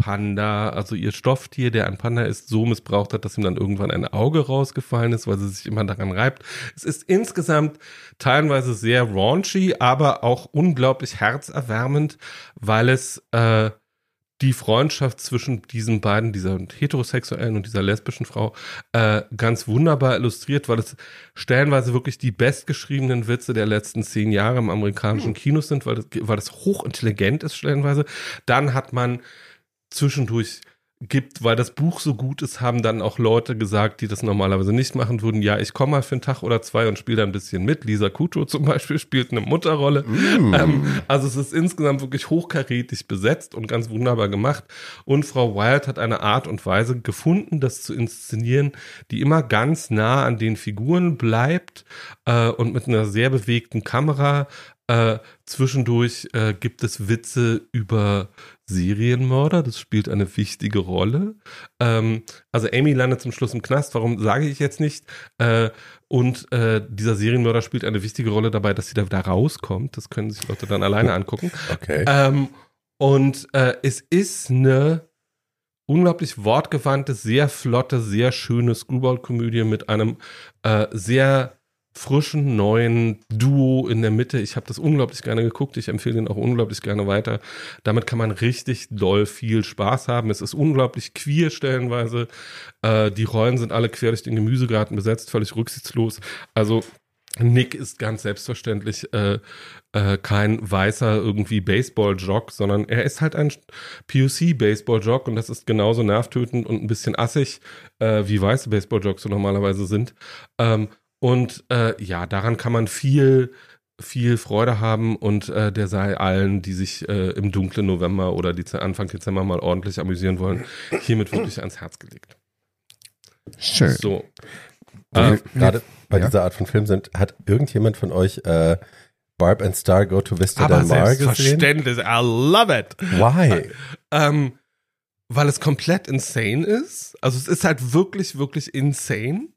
Stoffpanda, also ihr Stofftier, der ein Panda ist, so missbraucht hat, dass ihm dann irgendwann ein Auge rausgefallen ist, weil sie sich immer daran reibt. Es ist insgesamt teilweise sehr raunchy, aber auch unglaublich herzerwärmend, weil es äh, die Freundschaft zwischen diesen beiden, dieser heterosexuellen und dieser lesbischen Frau, äh, ganz wunderbar illustriert, weil es stellenweise wirklich die bestgeschriebenen Witze der letzten zehn Jahre im amerikanischen Kino sind, weil das, weil das hochintelligent ist stellenweise. Dann hat man zwischendurch gibt, weil das Buch so gut ist, haben dann auch Leute gesagt, die das normalerweise nicht machen würden, ja, ich komme mal für einen Tag oder zwei und spiele da ein bisschen mit. Lisa Kutscho zum Beispiel spielt eine Mutterrolle. Ähm, also es ist insgesamt wirklich hochkarätig besetzt und ganz wunderbar gemacht. Und Frau Wild hat eine Art und Weise gefunden, das zu inszenieren, die immer ganz nah an den Figuren bleibt äh, und mit einer sehr bewegten Kamera. Äh, zwischendurch äh, gibt es Witze über Serienmörder, das spielt eine wichtige Rolle. Ähm, also Amy landet zum Schluss im Knast, warum sage ich jetzt nicht? Äh, und äh, dieser Serienmörder spielt eine wichtige Rolle dabei, dass sie da wieder rauskommt. Das können sich Leute dann alleine angucken. Okay. Ähm, und äh, es ist eine unglaublich wortgewandte, sehr flotte, sehr schöne Screwball-Komödie mit einem äh, sehr frischen, neuen Duo in der Mitte. Ich habe das unglaublich gerne geguckt. Ich empfehle den auch unglaublich gerne weiter. Damit kann man richtig doll viel Spaß haben. Es ist unglaublich queer stellenweise. Äh, die Rollen sind alle quer durch den Gemüsegarten besetzt, völlig rücksichtslos. Also Nick ist ganz selbstverständlich äh, äh, kein weißer irgendwie Baseball-Jock, sondern er ist halt ein POC-Baseball-Jock und das ist genauso nervtötend und ein bisschen assig, äh, wie weiße Baseball-Jocks so normalerweise sind. Ähm, und äh, ja, daran kann man viel, viel Freude haben und äh, der sei allen, die sich äh, im dunklen November oder die Anfang Dezember mal ordentlich amüsieren wollen, hiermit wirklich ans Herz gelegt. Schön. So. Äh, gerade bei ja. dieser Art von Film sind, hat irgendjemand von euch äh, Barb and Star Go to Vista aber Del Mar gesehen? selbstverständlich, I love it. Why? Ähm, weil es komplett insane ist. Also es ist halt wirklich, wirklich insane.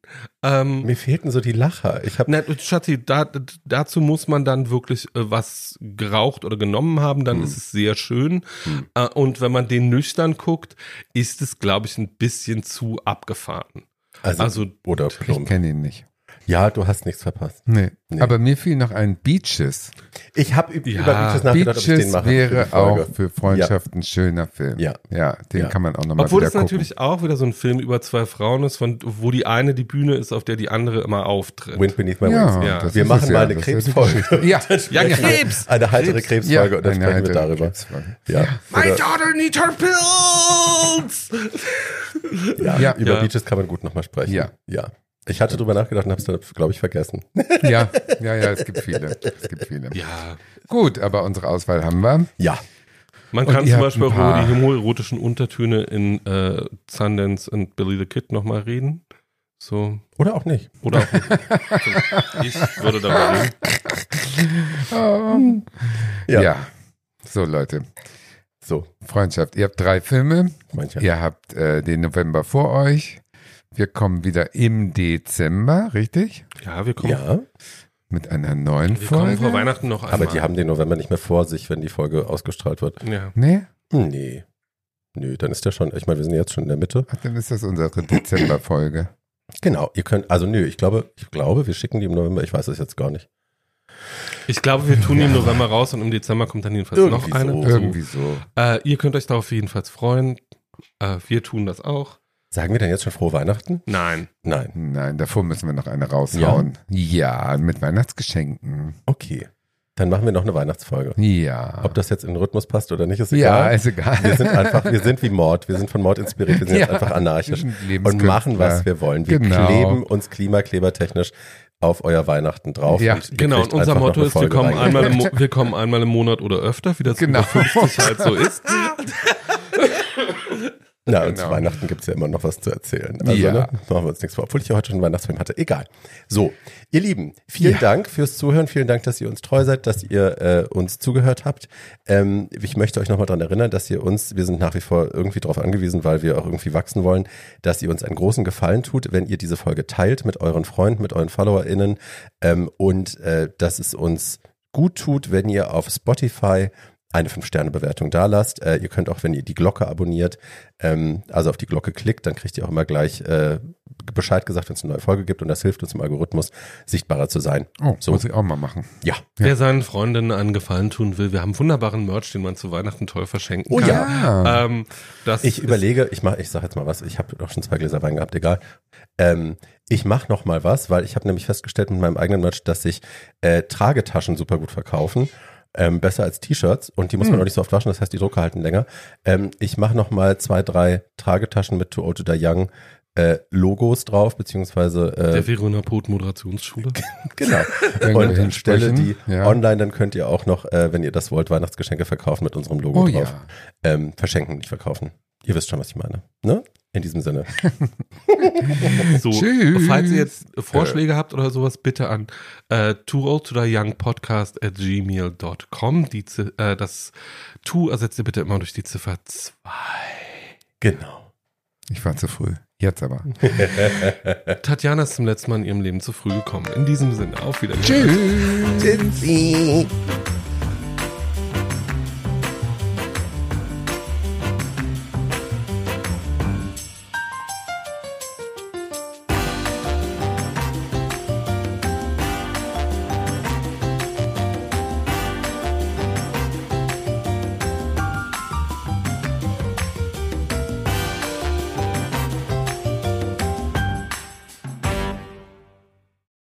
Ähm, Mir fehlten so die Lacher. Ich habe na, Schatzi, da, dazu muss man dann wirklich äh, was geraucht oder genommen haben, dann ist es sehr schön. Äh, und wenn man den nüchtern guckt, ist es, glaube ich, ein bisschen zu abgefahren. also, Also, oder Ich kenne ihn nicht. Ja, du hast nichts verpasst. Nee. Nee. Aber mir fiel noch ein Beaches. Ich habe Ja. über Beaches nachgedacht, ob ich den Beaches mache. für die wäre Folge. auch für Freundschaft ein schöner Film. Ja. Ja, den Ja. kann man auch nochmal Obwohl es gucken. natürlich auch wieder so ein Film über zwei Frauen ist, von, wo die eine die Bühne ist, auf der die andere immer auftritt. Wind Beneath My ja, Wings. Ja. das Wir machen es mal ja. eine Krebsfolge. Ja, Ja, Krebs! Eine heitere Krebs. Krebsfolge und dann eine sprechen wir darüber. Ja. My daughter needs her pills! ja. Ja. Über Ja. Beaches kann man gut nochmal sprechen. Ja. Ja. Ich hatte drüber nachgedacht und habe es dann, glaube ich, vergessen. Ja, ja, ja, es gibt viele. Es gibt viele. Ja. Gut, aber unsere Auswahl haben wir. Ja. Man Und kann zum Beispiel über die homoerotischen Untertöne in äh, Sundance und Billy the Kid nochmal reden. So. Oder auch nicht. Oder auch nicht. ich würde darüber reden. Ja. Ja. So, Leute. So, Freundschaft. Ihr habt drei Filme. manche. Ihr habt äh, den November vor euch. Wir kommen wieder im Dezember, richtig? Ja, wir kommen, Ja, Mit einer neuen wir kommen Folge. vor Weihnachten noch einmal. aber die haben den November nicht mehr vor sich, wenn die Folge ausgestrahlt wird. Ja. Nee? Nee. Nö, dann ist der schon, ich meine, wir sind jetzt schon in der Mitte. Ach, dann ist das unsere Dezember-Folge. Genau, ihr könnt, also nö, ich glaube, ich glaube, wir schicken die im November, ich weiß es jetzt gar nicht. Ich glaube, wir tun die im November raus und im Dezember kommt dann jedenfalls Irgendwie noch eine. so. Irgendwie so. Äh, ihr könnt euch darauf jedenfalls freuen. Äh, wir tun das auch. Sagen wir denn jetzt schon frohe Weihnachten? Nein. Nein. Nein, davor müssen wir noch eine raushauen. Ja, mit Weihnachtsgeschenken. Okay. Dann machen wir noch eine Weihnachtsfolge. Ja. Ob das jetzt in den Rhythmus passt oder nicht, ist ja, egal. ist egal. Wir sind einfach, wir sind wie Mord. Wir sind von Mord inspiriert. Wir sind jetzt Ja, einfach anarchisch und machen, was wir wollen. Wir Genau. kleben uns klimaklebertechnisch auf euer Weihnachten drauf. Ja, und Genau, und unser Motto ist, wir kommen, einmal im, wir kommen einmal im Monat oder öfter, wie das Genau. über 50 halt so ist. Na, und zu Genau. Weihnachten gibt's ja immer noch was zu erzählen. Also, Ja. ne, machen wir uns nichts vor. Obwohl ich ja heute schon einen Weihnachtsfilm hatte. Egal. So, ihr Lieben, vielen Ja. Dank fürs Zuhören. Vielen Dank, dass ihr uns treu seid, dass ihr äh, uns zugehört habt. Ähm, ich möchte euch nochmal dran erinnern, dass ihr uns, wir sind nach wie vor irgendwie darauf angewiesen, weil wir auch irgendwie wachsen wollen, dass ihr uns einen großen Gefallen tut, wenn ihr diese Folge teilt mit euren Freunden, mit euren FollowerInnen ähm, und äh, dass es uns gut tut, wenn ihr auf Spotify eine 5-Sterne-Bewertung da lasst. Äh, ihr könnt auch, wenn ihr die Glocke abonniert, ähm, also auf die Glocke klickt, dann kriegt ihr auch immer gleich äh, Bescheid gesagt, wenn es eine neue Folge gibt und das hilft uns im Algorithmus, sichtbarer zu sein. Oh, So. muss ich auch mal machen. Ja. Wer seinen Freundinnen einen Gefallen tun will, wir haben wunderbaren Merch, den man zu Weihnachten toll verschenken Oh kann. ja. Ähm, das Ich überlege, ich mache, ich sag jetzt mal was, ich habe doch schon zwei Gläser Wein gehabt, egal. Ähm, ich mache noch mal was, weil ich habe nämlich festgestellt mit meinem eigenen Merch, dass sich äh, Tragetaschen super gut verkaufen. Ähm, besser als T-Shirts und die muss man auch nicht so oft waschen, das heißt, die Drucker halten länger. Ähm, ich mache noch mal zwei, drei Tragetaschen mit Too Old to Die Young äh, Logos drauf, beziehungsweise der äh, Verona Pot Moderationsschule. genau. Und stelle die ja. online, dann könnt ihr auch noch, äh, wenn ihr das wollt, Weihnachtsgeschenke verkaufen mit unserem Logo Oh drauf. ja. Ähm, verschenken, nicht verkaufen. Ihr wisst schon, was ich meine. Ne? In diesem Sinne. So, Tschüss. falls ihr jetzt Vorschläge habt oder sowas, bitte an äh, too old to die young podcast at gmail.com. Die, äh, das to ersetzt ihr bitte immer durch die Ziffer 2. Genau. Ich war zu früh. Jetzt aber. Tatjana ist zum letzten Mal in ihrem Leben zu früh gekommen. In diesem Sinne, auf Wiedersehen. Tschüss. Tschüssi.